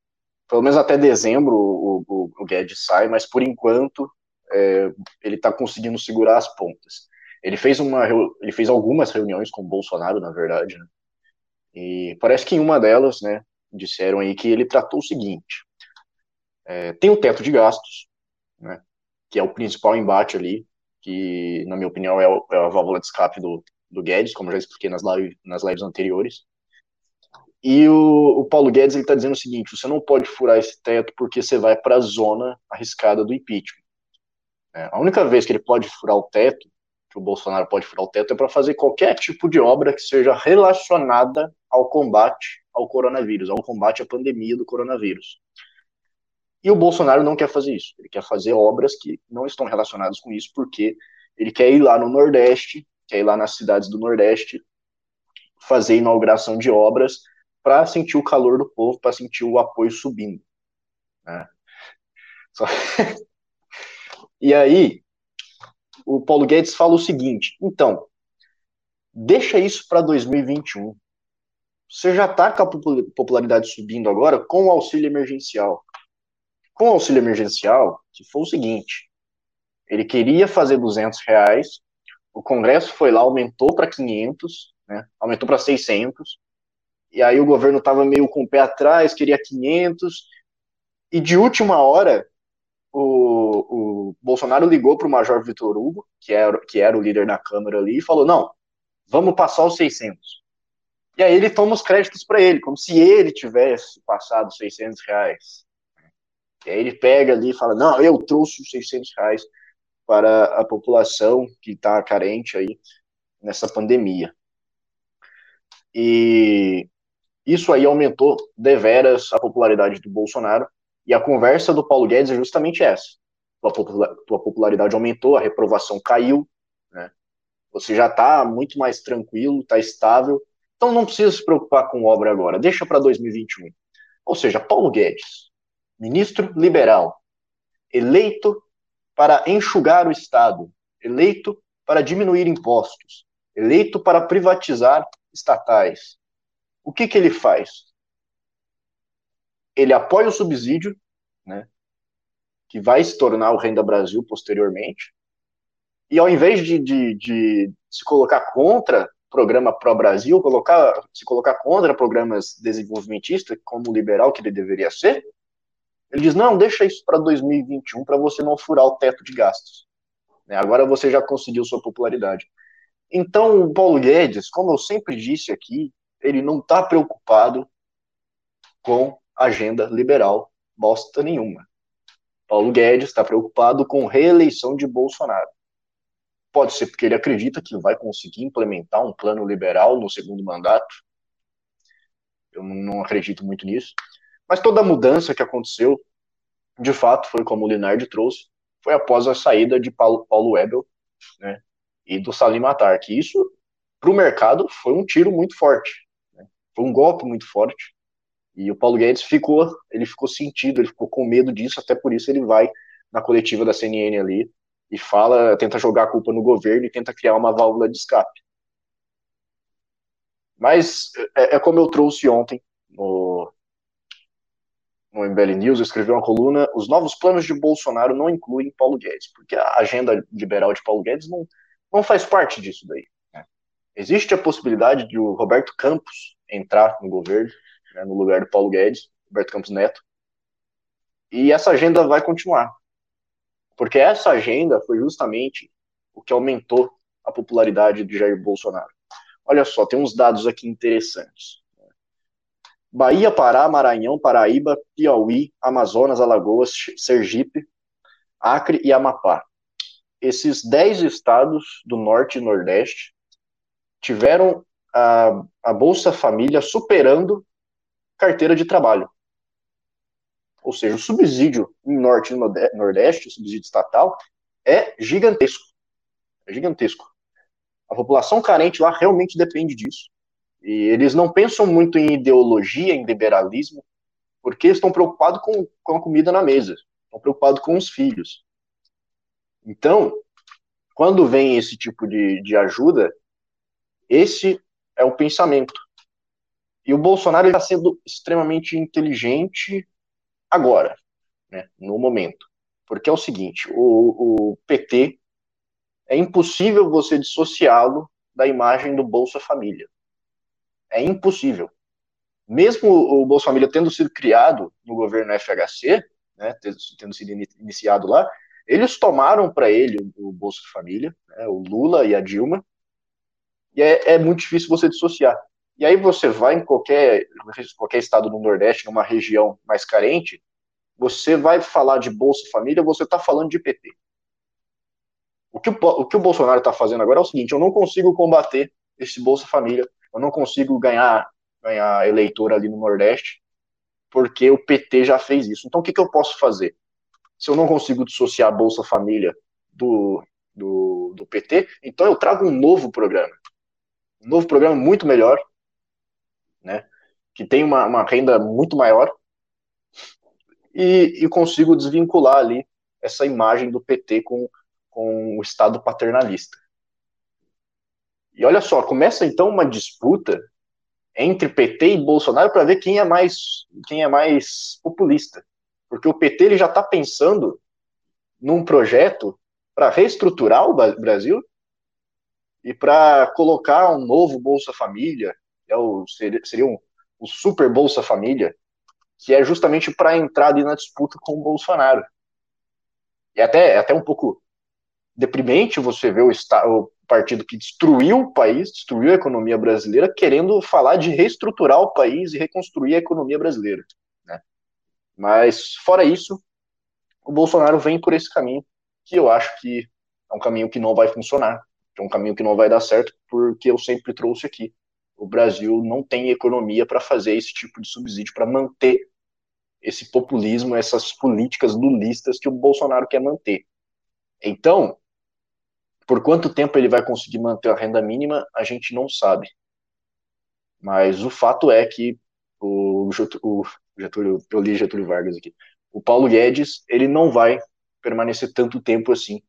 pelo menos até dezembro o, o, o Guedes sai, mas por enquanto é, ele está conseguindo segurar as pontas. Ele fez uma, ele fez algumas reuniões com o Bolsonaro, na verdade, né? e parece que em uma delas, né, disseram aí que ele tratou o seguinte: é, tem o teto de gastos, né, que é o principal embate ali que, na minha opinião, é, é a válvula de escape do, do Guedes, como já expliquei nas, live, nas lives anteriores. E o, o Paulo Guedes está dizendo o seguinte: você não pode furar esse teto porque você vai para a zona arriscada do impeachment. É, a única vez que ele pode furar o teto, que o Bolsonaro pode furar o teto, é para fazer qualquer tipo de obra que seja relacionada ao combate ao coronavírus, ao combate à pandemia do coronavírus. E o Bolsonaro não quer fazer isso. Ele quer fazer obras que não estão relacionadas com isso, porque ele quer ir lá no Nordeste, quer ir lá nas cidades do Nordeste, fazer inauguração de obras para sentir o calor do povo, para sentir o apoio subindo. Né? Só... e aí, o Paulo Guedes fala o seguinte: então, deixa isso para 2021. Você já está com a popularidade subindo agora com o auxílio emergencial com o auxílio emergencial, que foi o seguinte: ele queria fazer 200 reais, o Congresso foi lá, aumentou para 500, né, aumentou para 600, e aí o governo estava meio com o pé atrás, queria 500, e de última hora, o, o Bolsonaro ligou para o Major Vitor Hugo, que era, que era o líder da Câmara ali, e falou: não, vamos passar os 600. E aí ele toma os créditos para ele, como se ele tivesse passado 600 reais. E aí ele pega ali e fala, não, eu trouxe os 600 reais para a população que está carente aí nessa pandemia. E isso aí aumentou deveras a popularidade do Bolsonaro, e a conversa do Paulo Guedes é justamente essa. Tua popularidade aumentou, a reprovação caiu, Você já está muito mais tranquilo, está estável, então não precisa se preocupar com obra agora, deixa para 2021. Ou seja, Paulo Guedes, ministro liberal, eleito para enxugar o Estado, eleito para diminuir impostos, eleito para privatizar estatais. O que, que ele faz? Ele apoia o subsídio, né, que vai se tornar o Renda Brasil posteriormente, e ao invés de, de, de se colocar contra programa pró-Brasil, colocar, se colocar contra programas desenvolvimentistas, como liberal que ele deveria ser, ele diz: não, deixa isso para 2021 para você não furar o teto de gastos. Né, agora você já conseguiu sua popularidade. Então, o Paulo Guedes, como eu sempre disse aqui, ele não está preocupado com agenda liberal, bosta nenhuma. Paulo Guedes está preocupado com reeleição de Bolsonaro. Pode ser porque ele acredita que vai conseguir implementar um plano liberal no segundo mandato. Eu não acredito muito nisso. Mas toda a mudança que aconteceu, de fato, foi como o Linardi trouxe, foi após a saída de Paulo, Paulo Webel né, e do Salim Matar, que isso, para o mercado, foi um tiro muito forte. Né, foi um golpe muito forte. E o Paulo Guedes ficou, ele ficou sentido, ele ficou com medo disso, até por isso ele vai na coletiva da CNN ali e fala, tenta jogar a culpa no governo e tenta criar uma válvula de escape. Mas é, é como eu trouxe ontem no, no MBL News, eu escrevi uma coluna, os novos planos de Bolsonaro não incluem Paulo Guedes, porque a agenda liberal de Paulo Guedes não, não faz parte disso daí. Né? Existe a possibilidade de o Roberto Campos entrar no governo, né, no lugar do Paulo Guedes, Roberto Campos Neto, e essa agenda vai continuar. Porque essa agenda foi justamente o que aumentou a popularidade de Jair Bolsonaro. Olha só, tem uns dados aqui interessantes. Bahia, Pará, Maranhão, Paraíba, Piauí, Amazonas, Alagoas, Sergipe, Acre e Amapá. Esses 10 estados do Norte e Nordeste tiveram a, a Bolsa Família superando carteira de trabalho. Ou seja, o subsídio em Norte e Nordeste, o subsídio estatal, é gigantesco. É gigantesco. A população carente lá realmente depende disso. E eles não pensam muito em ideologia, em liberalismo, porque estão preocupados com, com a comida na mesa, estão preocupados com os filhos. Então, quando vem esse tipo de, de ajuda, esse é o pensamento. E o Bolsonaro está sendo extremamente inteligente agora, né, no momento. Porque é o seguinte, o, o PT é impossível você dissociá-lo da imagem do Bolsa Família. É impossível. Mesmo o Bolsa Família tendo sido criado no governo FHC, né, tendo sido iniciado lá, eles tomaram para ele o Bolsa Família, né, o Lula e a Dilma, e é, é muito difícil você dissociar. E aí você vai em qualquer, qualquer estado do Nordeste, numa região mais carente, você vai falar de Bolsa Família, você está falando de PT. O que o, o, que o Bolsonaro está fazendo agora é o seguinte: eu não consigo combater esse Bolsa Família, eu não consigo ganhar, ganhar eleitor ali no Nordeste, porque o PT já fez isso. Então o que, que eu posso fazer? Se eu não consigo dissociar Bolsa Família do, do, do PT, então eu trago um novo programa. Um novo programa muito melhor, né? Que tem uma, uma renda muito maior, e, e consigo desvincular ali essa imagem do PT com, com o Estado paternalista. E olha só, começa então uma disputa entre PT e Bolsonaro para ver quem é mais quem é mais populista, porque o PT ele já está pensando num projeto para reestruturar o Brasil e para colocar um novo Bolsa Família, é o, seria, seria um, o Super Bolsa Família, que é justamente para entrar ali na disputa com o Bolsonaro. E até, é até um pouco deprimente você ver o, o partido que destruiu o país, destruiu a economia brasileira, querendo falar de reestruturar o país e reconstruir a economia brasileira. Né? Mas, fora isso, o Bolsonaro vem por esse caminho, que eu acho que é um caminho que não vai funcionar, é um caminho que não vai dar certo, porque eu sempre trouxe aqui o Brasil não tem economia para fazer esse tipo de subsídio, para manter esse populismo, essas políticas lulistas que o Bolsonaro quer manter. Então, por quanto tempo ele vai conseguir manter a renda mínima, a gente não sabe. Mas o fato é que o, Getúlio, eu li Getúlio Vargas aqui, o Paulo Guedes, ele não vai permanecer tanto tempo assim,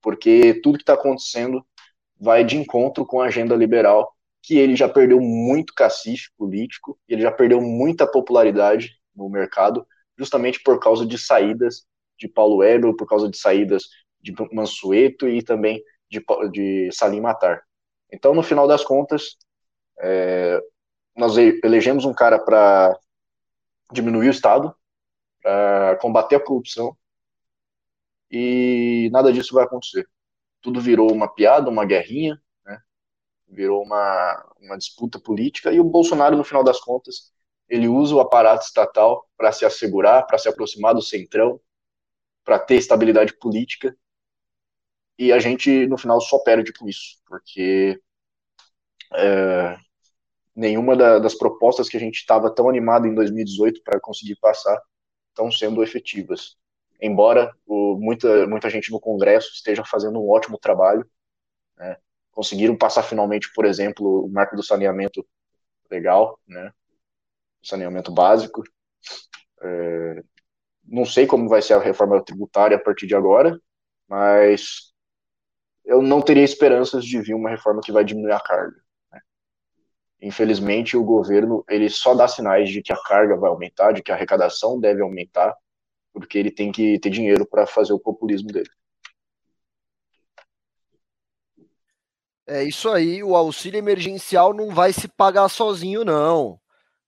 porque tudo que está acontecendo vai de encontro com a agenda liberal, que ele já perdeu muito cacife político, ele já perdeu muita popularidade no mercado, justamente por causa de saídas de Paulo Weber, por causa de saídas de Mansueto e também de, de Salim Matar. Então, no final das contas, é, nós elegemos um cara para diminuir o Estado, para combater a corrupção, e nada disso vai acontecer. Tudo virou uma piada, uma guerrinha? Virou uma, uma disputa política, e o Bolsonaro, no final das contas, ele usa o aparato estatal para se assegurar, para se aproximar do centrão, para ter estabilidade política, e a gente, no final, só perde com isso, porque é, nenhuma da, das propostas que a gente estava tão animado em 2018 para conseguir passar estão sendo efetivas. Embora o, muita, muita gente no Congresso esteja fazendo um ótimo trabalho, né, conseguiram passar finalmente, por exemplo, o marco do saneamento legal, né, saneamento básico. É, não sei como vai ser a reforma tributária a partir de agora, mas eu não teria esperanças de vir uma reforma que vai diminuir a carga. Né? Infelizmente, o governo ele só dá sinais de que a carga vai aumentar, de que a arrecadação deve aumentar, porque ele tem que ter dinheiro para fazer o populismo dele. É isso aí, o auxílio emergencial não vai se pagar sozinho, não.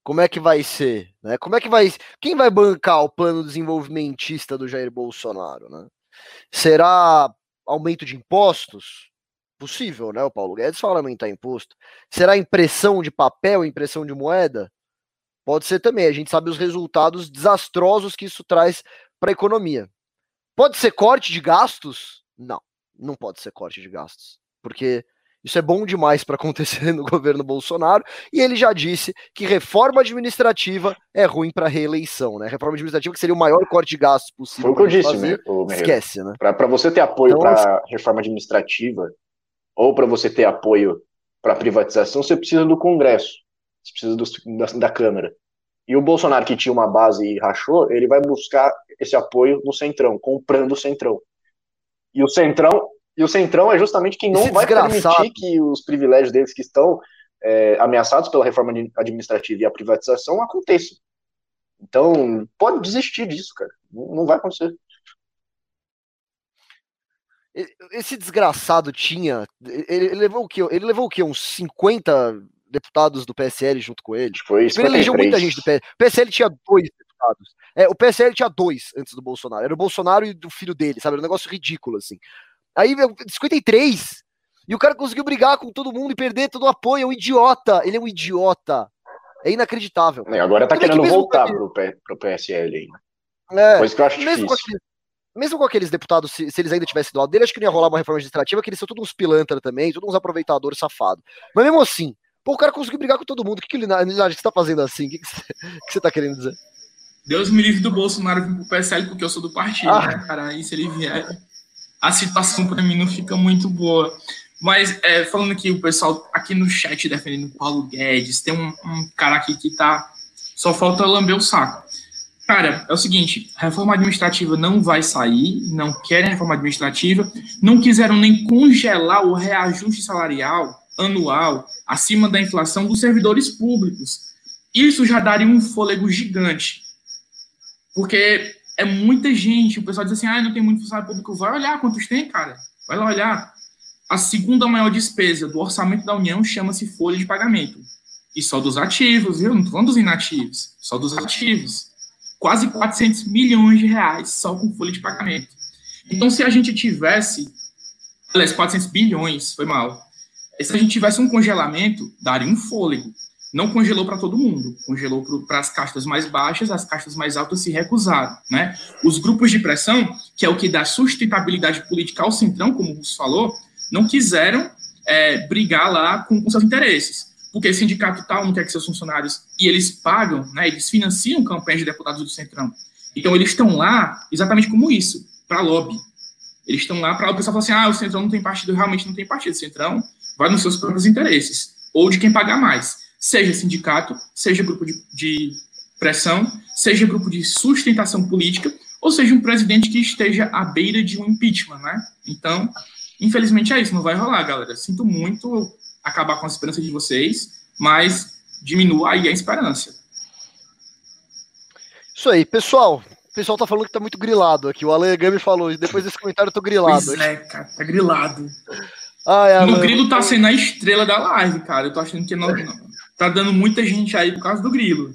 Como é que vai ser? Né? Como é que vai. Quem vai bancar o plano desenvolvimentista do Jair Bolsonaro? Né? Será aumento de impostos? Possível, né? O Paulo Guedes fala aumentar imposto. Será impressão de papel, impressão de moeda? Pode ser também. A gente sabe os resultados desastrosos que isso traz para a economia. Pode ser corte de gastos? Não, não pode ser corte de gastos. Porque isso é bom demais para acontecer no governo Bolsonaro. E ele já disse que reforma administrativa é ruim para reeleição, né? Reforma administrativa que seria o maior corte de gastos possível. Foi o que eu disse, fazer, né? Esquece, né? Para você ter apoio então, para reforma administrativa ou para você ter apoio para privatização, você precisa do Congresso, você precisa do, da, da Câmara. E o Bolsonaro, que tinha uma base e rachou, ele vai buscar esse apoio no Centrão, comprando o Centrão. E o Centrão e o Centrão é justamente quem não Esse vai desgraçado. permitir que os privilégios deles que estão é, ameaçados pela reforma administrativa e a privatização aconteçam. Então, pode desistir disso, cara. Não vai acontecer. Esse desgraçado tinha. Ele, levou o quê? Ele levou o quê? Uns 50 deputados do PSL junto com ele? Foi Ele elegeu muita gente do PSL. O PSL tinha dois deputados. É, o PSL tinha dois antes do Bolsonaro. Era o Bolsonaro e do filho dele, sabe? Era um negócio ridículo, assim. Aí, 53. E o cara conseguiu brigar com todo mundo e perder todo o apoio. É um idiota. Ele é um idiota. É inacreditável. E agora tá querendo que voltar pro, pro PSL aí. É, Coisa que eu acho mesmo difícil. Com aqueles, mesmo com aqueles deputados, se, se, eles ainda tivessem do lado dele, acho que não ia rolar uma reforma administrativa, que eles são todos uns pilantra também, todos uns aproveitadores safados. Mas mesmo assim, pô, o cara conseguiu brigar com todo mundo. O que, que, ele, que você tá fazendo assim? O que, que, você, que você tá querendo dizer? Deus me livre do Bolsonaro vir pro PSL porque eu sou do partido, ah. né, cara? Aí se ele vier a situação para mim não fica muito boa. Mas é, falando aqui, o pessoal aqui no chat defendendo o Paulo Guedes, tem um, um, cara aqui que tá. Só falta lamber o saco. Cara, é o seguinte: reforma administrativa não vai sair, não querem reforma administrativa, não quiseram nem congelar o reajuste salarial anual acima da inflação dos servidores públicos. Isso já daria um fôlego gigante. Porque é muita gente. O pessoal diz assim: ah, não tem muito funcionário público. Vai olhar quantos tem, cara. Vai lá olhar. A segunda maior despesa do orçamento da União chama-se folha de pagamento. E só dos ativos, viu? Não estou falando dos inativos, só dos ativos. Quase 400 milhões de reais só com folha de pagamento. Então, se a gente tivesse. Aliás, 400 bilhões, foi mal. Se a gente tivesse um congelamento, daria um fôlego não congelou para todo mundo, congelou para as castas mais baixas, as castas mais altas se recusaram. Né? Os grupos de pressão, que é o que dá sustentabilidade política ao centrão, como o Russo falou, não quiseram é, brigar lá com, com, seus interesses. Porque sindicato tal não quer que seus funcionários. E eles pagam, né, eles financiam campanhas de deputados do Centrão. Então eles estão lá exatamente como isso, para lobby. Eles estão lá para o pessoal falar assim: ah, o Centrão não tem partido, realmente não tem partido. O Centrão vai nos seus próprios interesses, ou de quem pagar mais. Seja sindicato, seja grupo de, de pressão, seja grupo de sustentação política, ou seja um presidente que esteja à beira de um impeachment, né? Então, infelizmente é isso, não vai rolar, galera. Sinto muito acabar com a esperança de vocês, mas diminua aí a esperança. Isso aí, pessoal. O pessoal tá falando que tá muito grilado aqui. O Ale Gami falou, depois desse comentário eu tô grilado. Pois é, cara, tá grilado. Ai, no grilo tá sendo a estrela da live, cara. Eu tô achando que não, não, tá dando muita gente aí por causa do grilo.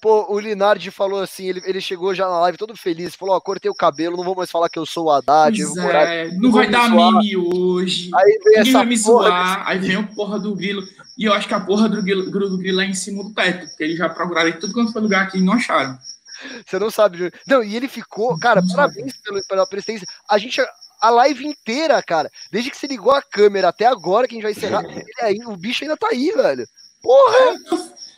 Pô, o Linardi falou assim, ele, ele chegou já na live todo feliz, falou, ó, cortei o cabelo, não vou mais falar que eu sou o Haddad. Pois é, não, vai dar meme hoje. Aí vem Ninguém vai me zoar, aí vem a porra do grilo. E eu acho que a porra do grilo, do grilo é em cima do teto, porque eles já procuraram tudo quanto foi lugar aqui e não acharam. Você não sabe. Não, e ele ficou, cara, parabéns pelo, pela presença. A gente, a live inteira, cara, desde que você ligou a câmera até agora, que a gente vai encerrar, aí, o bicho ainda tá aí, velho. Porra!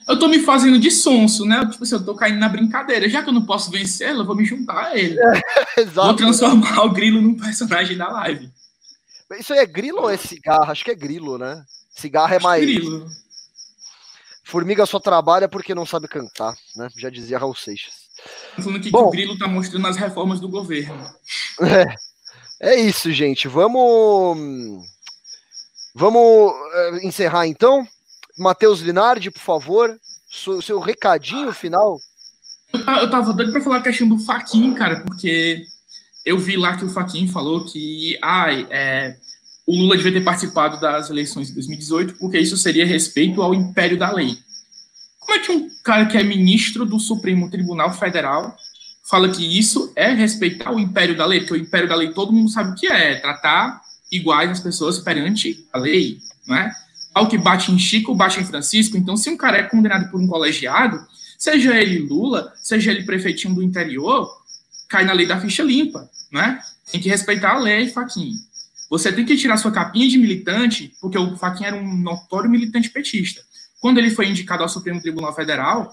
Eu tô me fazendo de sonso, né? Tipo assim, eu tô caindo na brincadeira. Já que eu não posso vencê-lo, eu vou me juntar a ele. É, vou transformar o grilo num personagem da live. Isso aí é grilo ou é cigarro? Acho que é grilo, né? Cigarro é mais. Grilo. Formiga só trabalha porque não sabe cantar, né? Já dizia Raul Seixas. Falando aqui Bom, que o Grilo tá mostrando as reformas do governo. É, é isso, gente. Vamos. Vamos é, encerrar então. Matheus Linardi, por favor, seu, seu recadinho final. Eu tava doido pra falar a questão do Faquin, cara, porque eu vi lá que o Faquin falou que ai, é, o Lula devia ter participado das eleições de 2018 porque isso seria respeito ao império da lei. Como é que um cara que é ministro do Supremo Tribunal Federal fala que isso é respeitar o império da lei? Porque o império da lei todo mundo sabe o que é, é tratar iguais as pessoas perante a lei, não é? Ao que bate em Chico, bate em Francisco. Então, se um cara é condenado por um colegiado, seja ele Lula, seja ele prefeitinho do interior, cai na lei da ficha limpa, né? Tem que respeitar a lei, Faquinha. Você tem que tirar sua capinha de militante, porque o Faquinha era um notório militante petista quando ele foi indicado ao Supremo Tribunal Federal,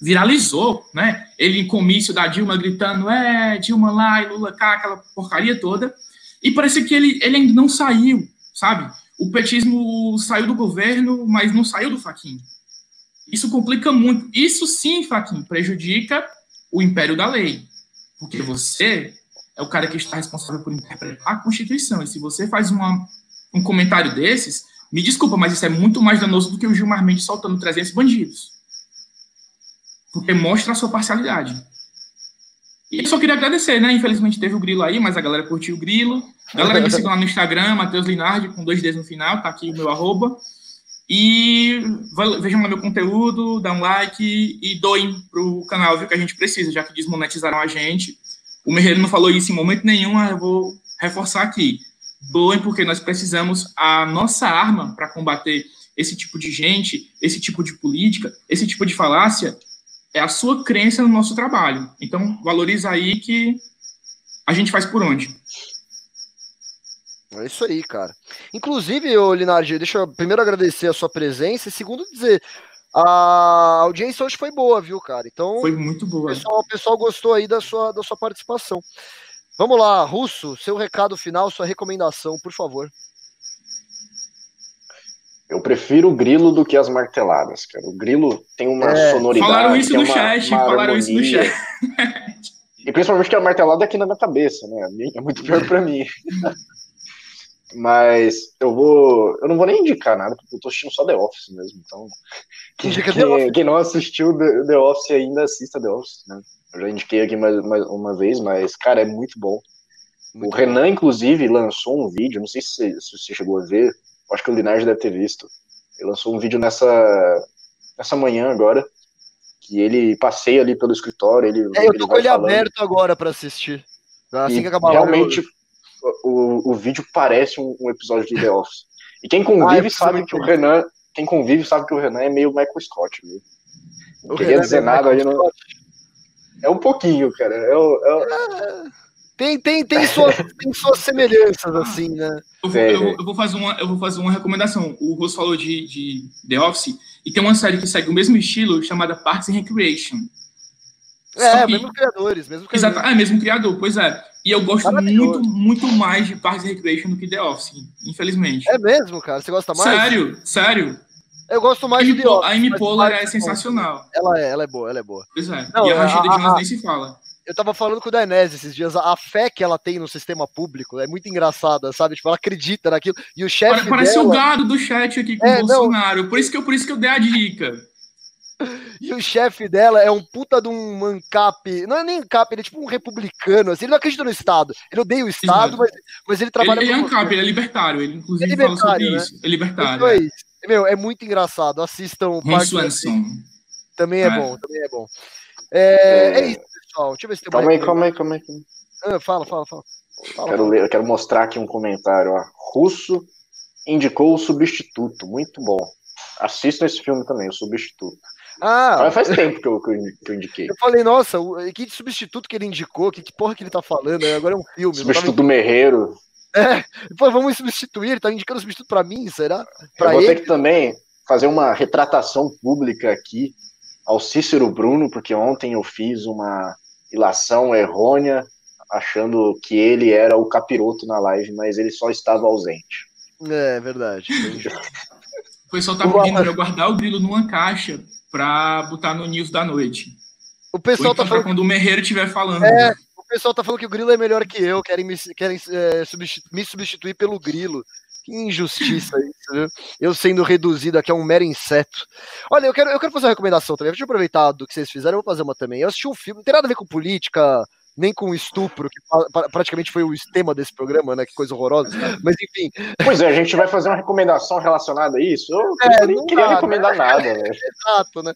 viralizou, né? Ele em comício da Dilma gritando, é, Dilma lá e Lula cá, aquela porcaria toda. E parece que ele, ele ainda não saiu, sabe? O petismo saiu do governo, mas não saiu do Faquin. Isso complica muito. Isso sim, Faquin, prejudica o império da lei. Porque você é o cara que está responsável por interpretar a Constituição. E se você faz uma, um comentário desses, me desculpa, mas isso é muito mais danoso do que o Gilmar Mendes soltando 300 bandidos. Porque mostra a sua parcialidade. E só queria agradecer, né? Infelizmente teve o grilo aí, mas a galera curtiu o grilo. A galera me sigam lá no Instagram, Matheus Linardi, com dois Ds no final, tá aqui o meu arroba. E vejam lá meu conteúdo, dá um like e doem pro canal, viu? Que a gente precisa, já que desmonetizaram a gente. O Merreiro não falou isso em momento nenhum, eu vou reforçar aqui doem porque nós precisamos a nossa arma para combater esse tipo de gente, esse tipo de política, esse tipo de falácia é a sua crença no nosso trabalho. Então, valoriza aí que a gente faz por onde. É isso aí, cara. Inclusive, ô Linardi, deixa eu primeiro agradecer a sua presença e segundo dizer, a audiência hoje foi boa, viu, cara? Então, foi muito boa. O pessoal, o pessoal gostou aí da sua, da sua participação. Vamos lá, Russo, seu recado final, sua recomendação, por favor. Eu prefiro o grilo do que as marteladas, cara. O grilo tem uma é, sonoridade. Falaram isso no uma, chat, uma falaram isso no chat. E principalmente que a martelada é aqui na minha cabeça, né? É muito pior para mim. Mas eu vou. Eu não vou nem indicar nada, porque eu tô assistindo só The Office mesmo. Então. Quem, quem, quem não assistiu The Office ainda assista The Office, né? Eu já indiquei aqui mais, mais uma vez, mas, cara, é muito bom. Muito o Renan, inclusive, lançou um vídeo, não sei se, se você chegou a ver, acho que o Linardi deve ter visto. Ele lançou um vídeo nessa, nessa manhã agora, que ele passeia ali pelo escritório. Ele, é, eu tô com ele falando. aberto agora para assistir. Assim e que acabar realmente, eu... o, o vídeo parece um, um, episódio de The Office. E quem convive ah, sabe que o Renan, quem convive sabe que o Renan é meio Michael Scott, viu? Não queria Renan dizer é nada ali no. É um pouquinho, cara. É, é... Tem, tem, tem, suas, tem suas semelhanças, assim, né? Eu vou, eu, eu vou, fazer, uma, eu vou fazer uma recomendação. O Ross falou de, de The Office, e tem uma série que segue o mesmo estilo, chamada Parks and Recreation. É, que... mesmo criadores, mesmo criadores. Exato, é, mesmo criador, pois é. E eu gosto muito, muito mais de Parks and Recreation do que The Office, infelizmente. É mesmo, cara? Você gosta mais? Sério, sério. Eu gosto mais de The Office. A Amy Poehler é sensacional. Ela é, ela é boa, ela é boa. Pois é. Não, e a Rashida Jones nem se fala. Eu tava falando com o Dainese esses dias, a fé que ela tem no sistema público é muito engraçada, sabe? Tipo, ela acredita naquilo. E o chefe. Parece dela... o gado do chat aqui com é, o Bolsonaro. Não... Por, isso que eu, por isso que eu dei a dica. E o chefe dela é um puta de um ANCAP, não é nem ANCAP, ele é tipo um republicano, assim, ele não acredita no Estado, ele odeia o Estado, mas, mas ele trabalha... Ele, ele é ANCAP, ele é libertário, ele inclusive é fala sobre né? isso, é libertário. É. Meu, é muito engraçado, assistam o Parque. Também é, é, bom, também é bom. É, é isso, pessoal, deixa eu ver se tem calma mais... Aí, calma aí, calma aí, calma aí. Ah, fala, fala, fala. fala quero, ler, eu quero mostrar aqui um comentário, ó. Russo indicou o substituto, muito bom. Assistam esse filme também, o substituto. Ah, faz tempo que eu, que eu, indiquei. Eu falei, nossa, que substituto que ele indicou, que, que porra que ele tá falando? Agora é um filme. Substituto do Merreiro. É, pô, vamos substituir, ele tá indicando substituto para mim, será? Pra eu vou ele? ter que também fazer uma retratação pública aqui ao Cícero Bruno, porque ontem eu fiz uma ilação errônea, achando que ele era o capiroto na live, mas ele só estava ausente. É, verdade. o pessoal tá pedindo eu guardar o grilo numa caixa para botar no news da noite. O pessoal tá falando quando o Merreiro estiver falando. É, o pessoal tá falando que o Grilo é melhor que eu, querem me, querem, é, substitu me substituir pelo Grilo. Que injustiça isso, viu? Eu sendo reduzido aqui a um mero inseto. Olha, eu quero, eu quero fazer uma recomendação também. Deixa eu aproveitar do que vocês fizeram, eu vou fazer uma também. Eu assisti um filme, não tem nada a ver com política, nem com estupro, que praticamente foi o tema desse programa, né? Que coisa horrorosa. Mas enfim. Pois é, a gente vai fazer uma recomendação relacionada a isso. Eu é, não queria dá, recomendar né? nada, né? Exato, né?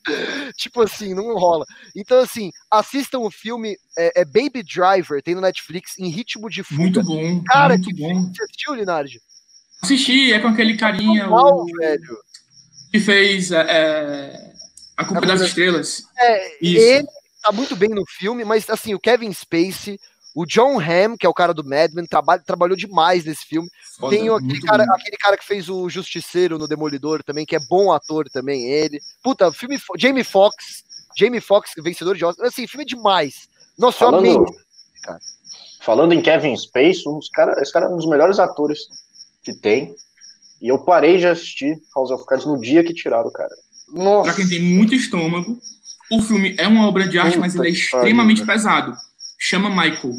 Tipo assim, não rola. Então, assim, assistam o filme é, é Baby Driver, tem no Netflix, em ritmo de fuga. Muito bom. Cara, muito que bom. Você assistiu, Linardi? Assisti, é com aquele carinha. Mal, o... velho. Que fez é, é A Culpa das Estrelas. É, Isso. ele tá muito bem no filme, mas assim, o Kevin Spacey, o John Hamm, que é o cara do Mad Men, traba trabalhou demais nesse filme. Foda, Tem aquele cara, aquele cara que fez o Justiceiro no Demolidor também, que é bom ator também, ele. Puta, filme Jamie Foxx, Jamie Foxx, vencedor de Oscar. Assim, filme é demais. Nossa, falando, eu amei. Cara. Falando em Kevin Spacey, uns cara, esse cara é um dos melhores atores que tem. E eu parei de assistir House of Cards no dia que tiraram o cara. Nossa. Pra quem tem muito estômago, o filme é uma obra de arte, Puta mas ele é extremamente pariu, pesado. Chama Michael.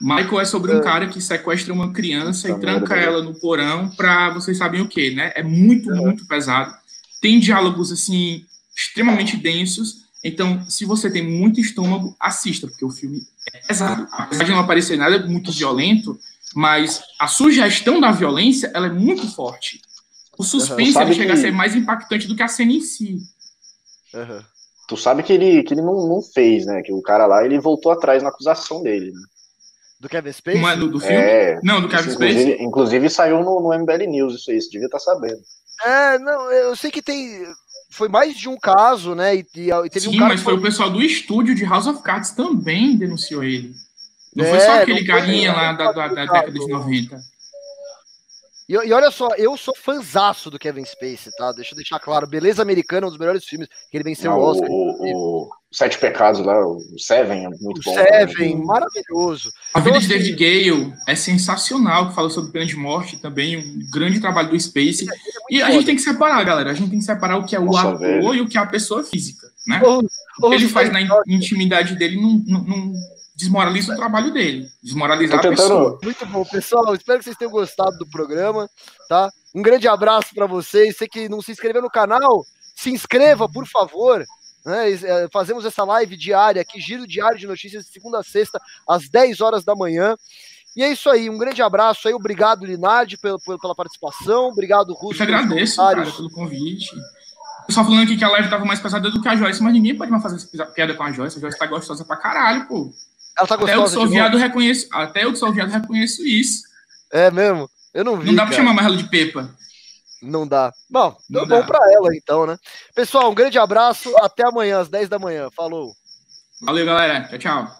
Michael é sobre um é. cara que sequestra uma criança e tranca merda. ela no porão pra vocês sabem o que, né? É muito, é. muito pesado. Tem diálogos, assim, extremamente densos. Então, se você tem muito estômago, assista, porque o filme é pesado. Apesar de não aparecer nada muito violento, mas a sugestão da violência, ela é muito forte. O suspense uhum, ele chega que... a ser mais impactante do que a cena em si. Uhum. Tu sabe que ele, que ele não, não fez, né? Que o cara lá, ele voltou atrás na acusação dele, né? Do Kevin Spacey? Mas, do, do filme? É, não, do Kevin inclusive, Spacey. Inclusive saiu no, no MBL News isso aí, você devia estar tá sabendo. É, não, eu sei que tem... Foi mais de um caso, né? E, e teve Sim, um caso mas foi o pessoal do estúdio de House of Cards também denunciou ele. Não é, foi só aquele carinha lá da, da, da década de 90. E, e, olha só, eu sou fanzaço do Kevin Spacey, tá? Deixa eu deixar claro. Beleza Americana é um dos melhores filmes que ele venceu o Oscar. O, o, Sete Pecados lá, o Seven, é muito o bom. Seven, né? maravilhoso. A vida de então, assim, David Gale é sensacional, que fala sobre pena de morte também, um grande trabalho do Spacey. É, é e a gente tem que separar, galera. A gente tem que separar o que é o Nossa, ator velho. e o que é a pessoa física, né? o que ele faz na intimidade dele não, não, não desmoraliza o trabalho dele, desmoralizar a pessoa. Muito bom, pessoal. Espero que vocês tenham gostado do programa, tá? Um grande abraço para vocês. Você que não se inscreveu no canal, se inscreva, por favor. Né? É, fazemos essa live diária aqui, giro diário de notícias, de segunda a sexta, às 10 horas da manhã. E é isso aí, um grande abraço aí, obrigado, Linardi, pela, pela participação, obrigado, Russo. Eu agradeço, cara, pelo convite. Pessoal falando aqui que a live tava mais pesada do que a Joyce, mas ninguém pode mais fazer piada com a Joyce. A Joyce tá gostosa pra caralho, pô. Ela tá gostosa. Até eu que sou viado reconheço, até eu que sou viado reconheço isso. É mesmo? Eu não vi. Não dá pra chamar mais ela de Pepa. Não dá. Bom, não bom pra ela então, né? Pessoal, um grande abraço. Até amanhã, às 10 da manhã. Falou. Valeu, galera. Tchau, tchau.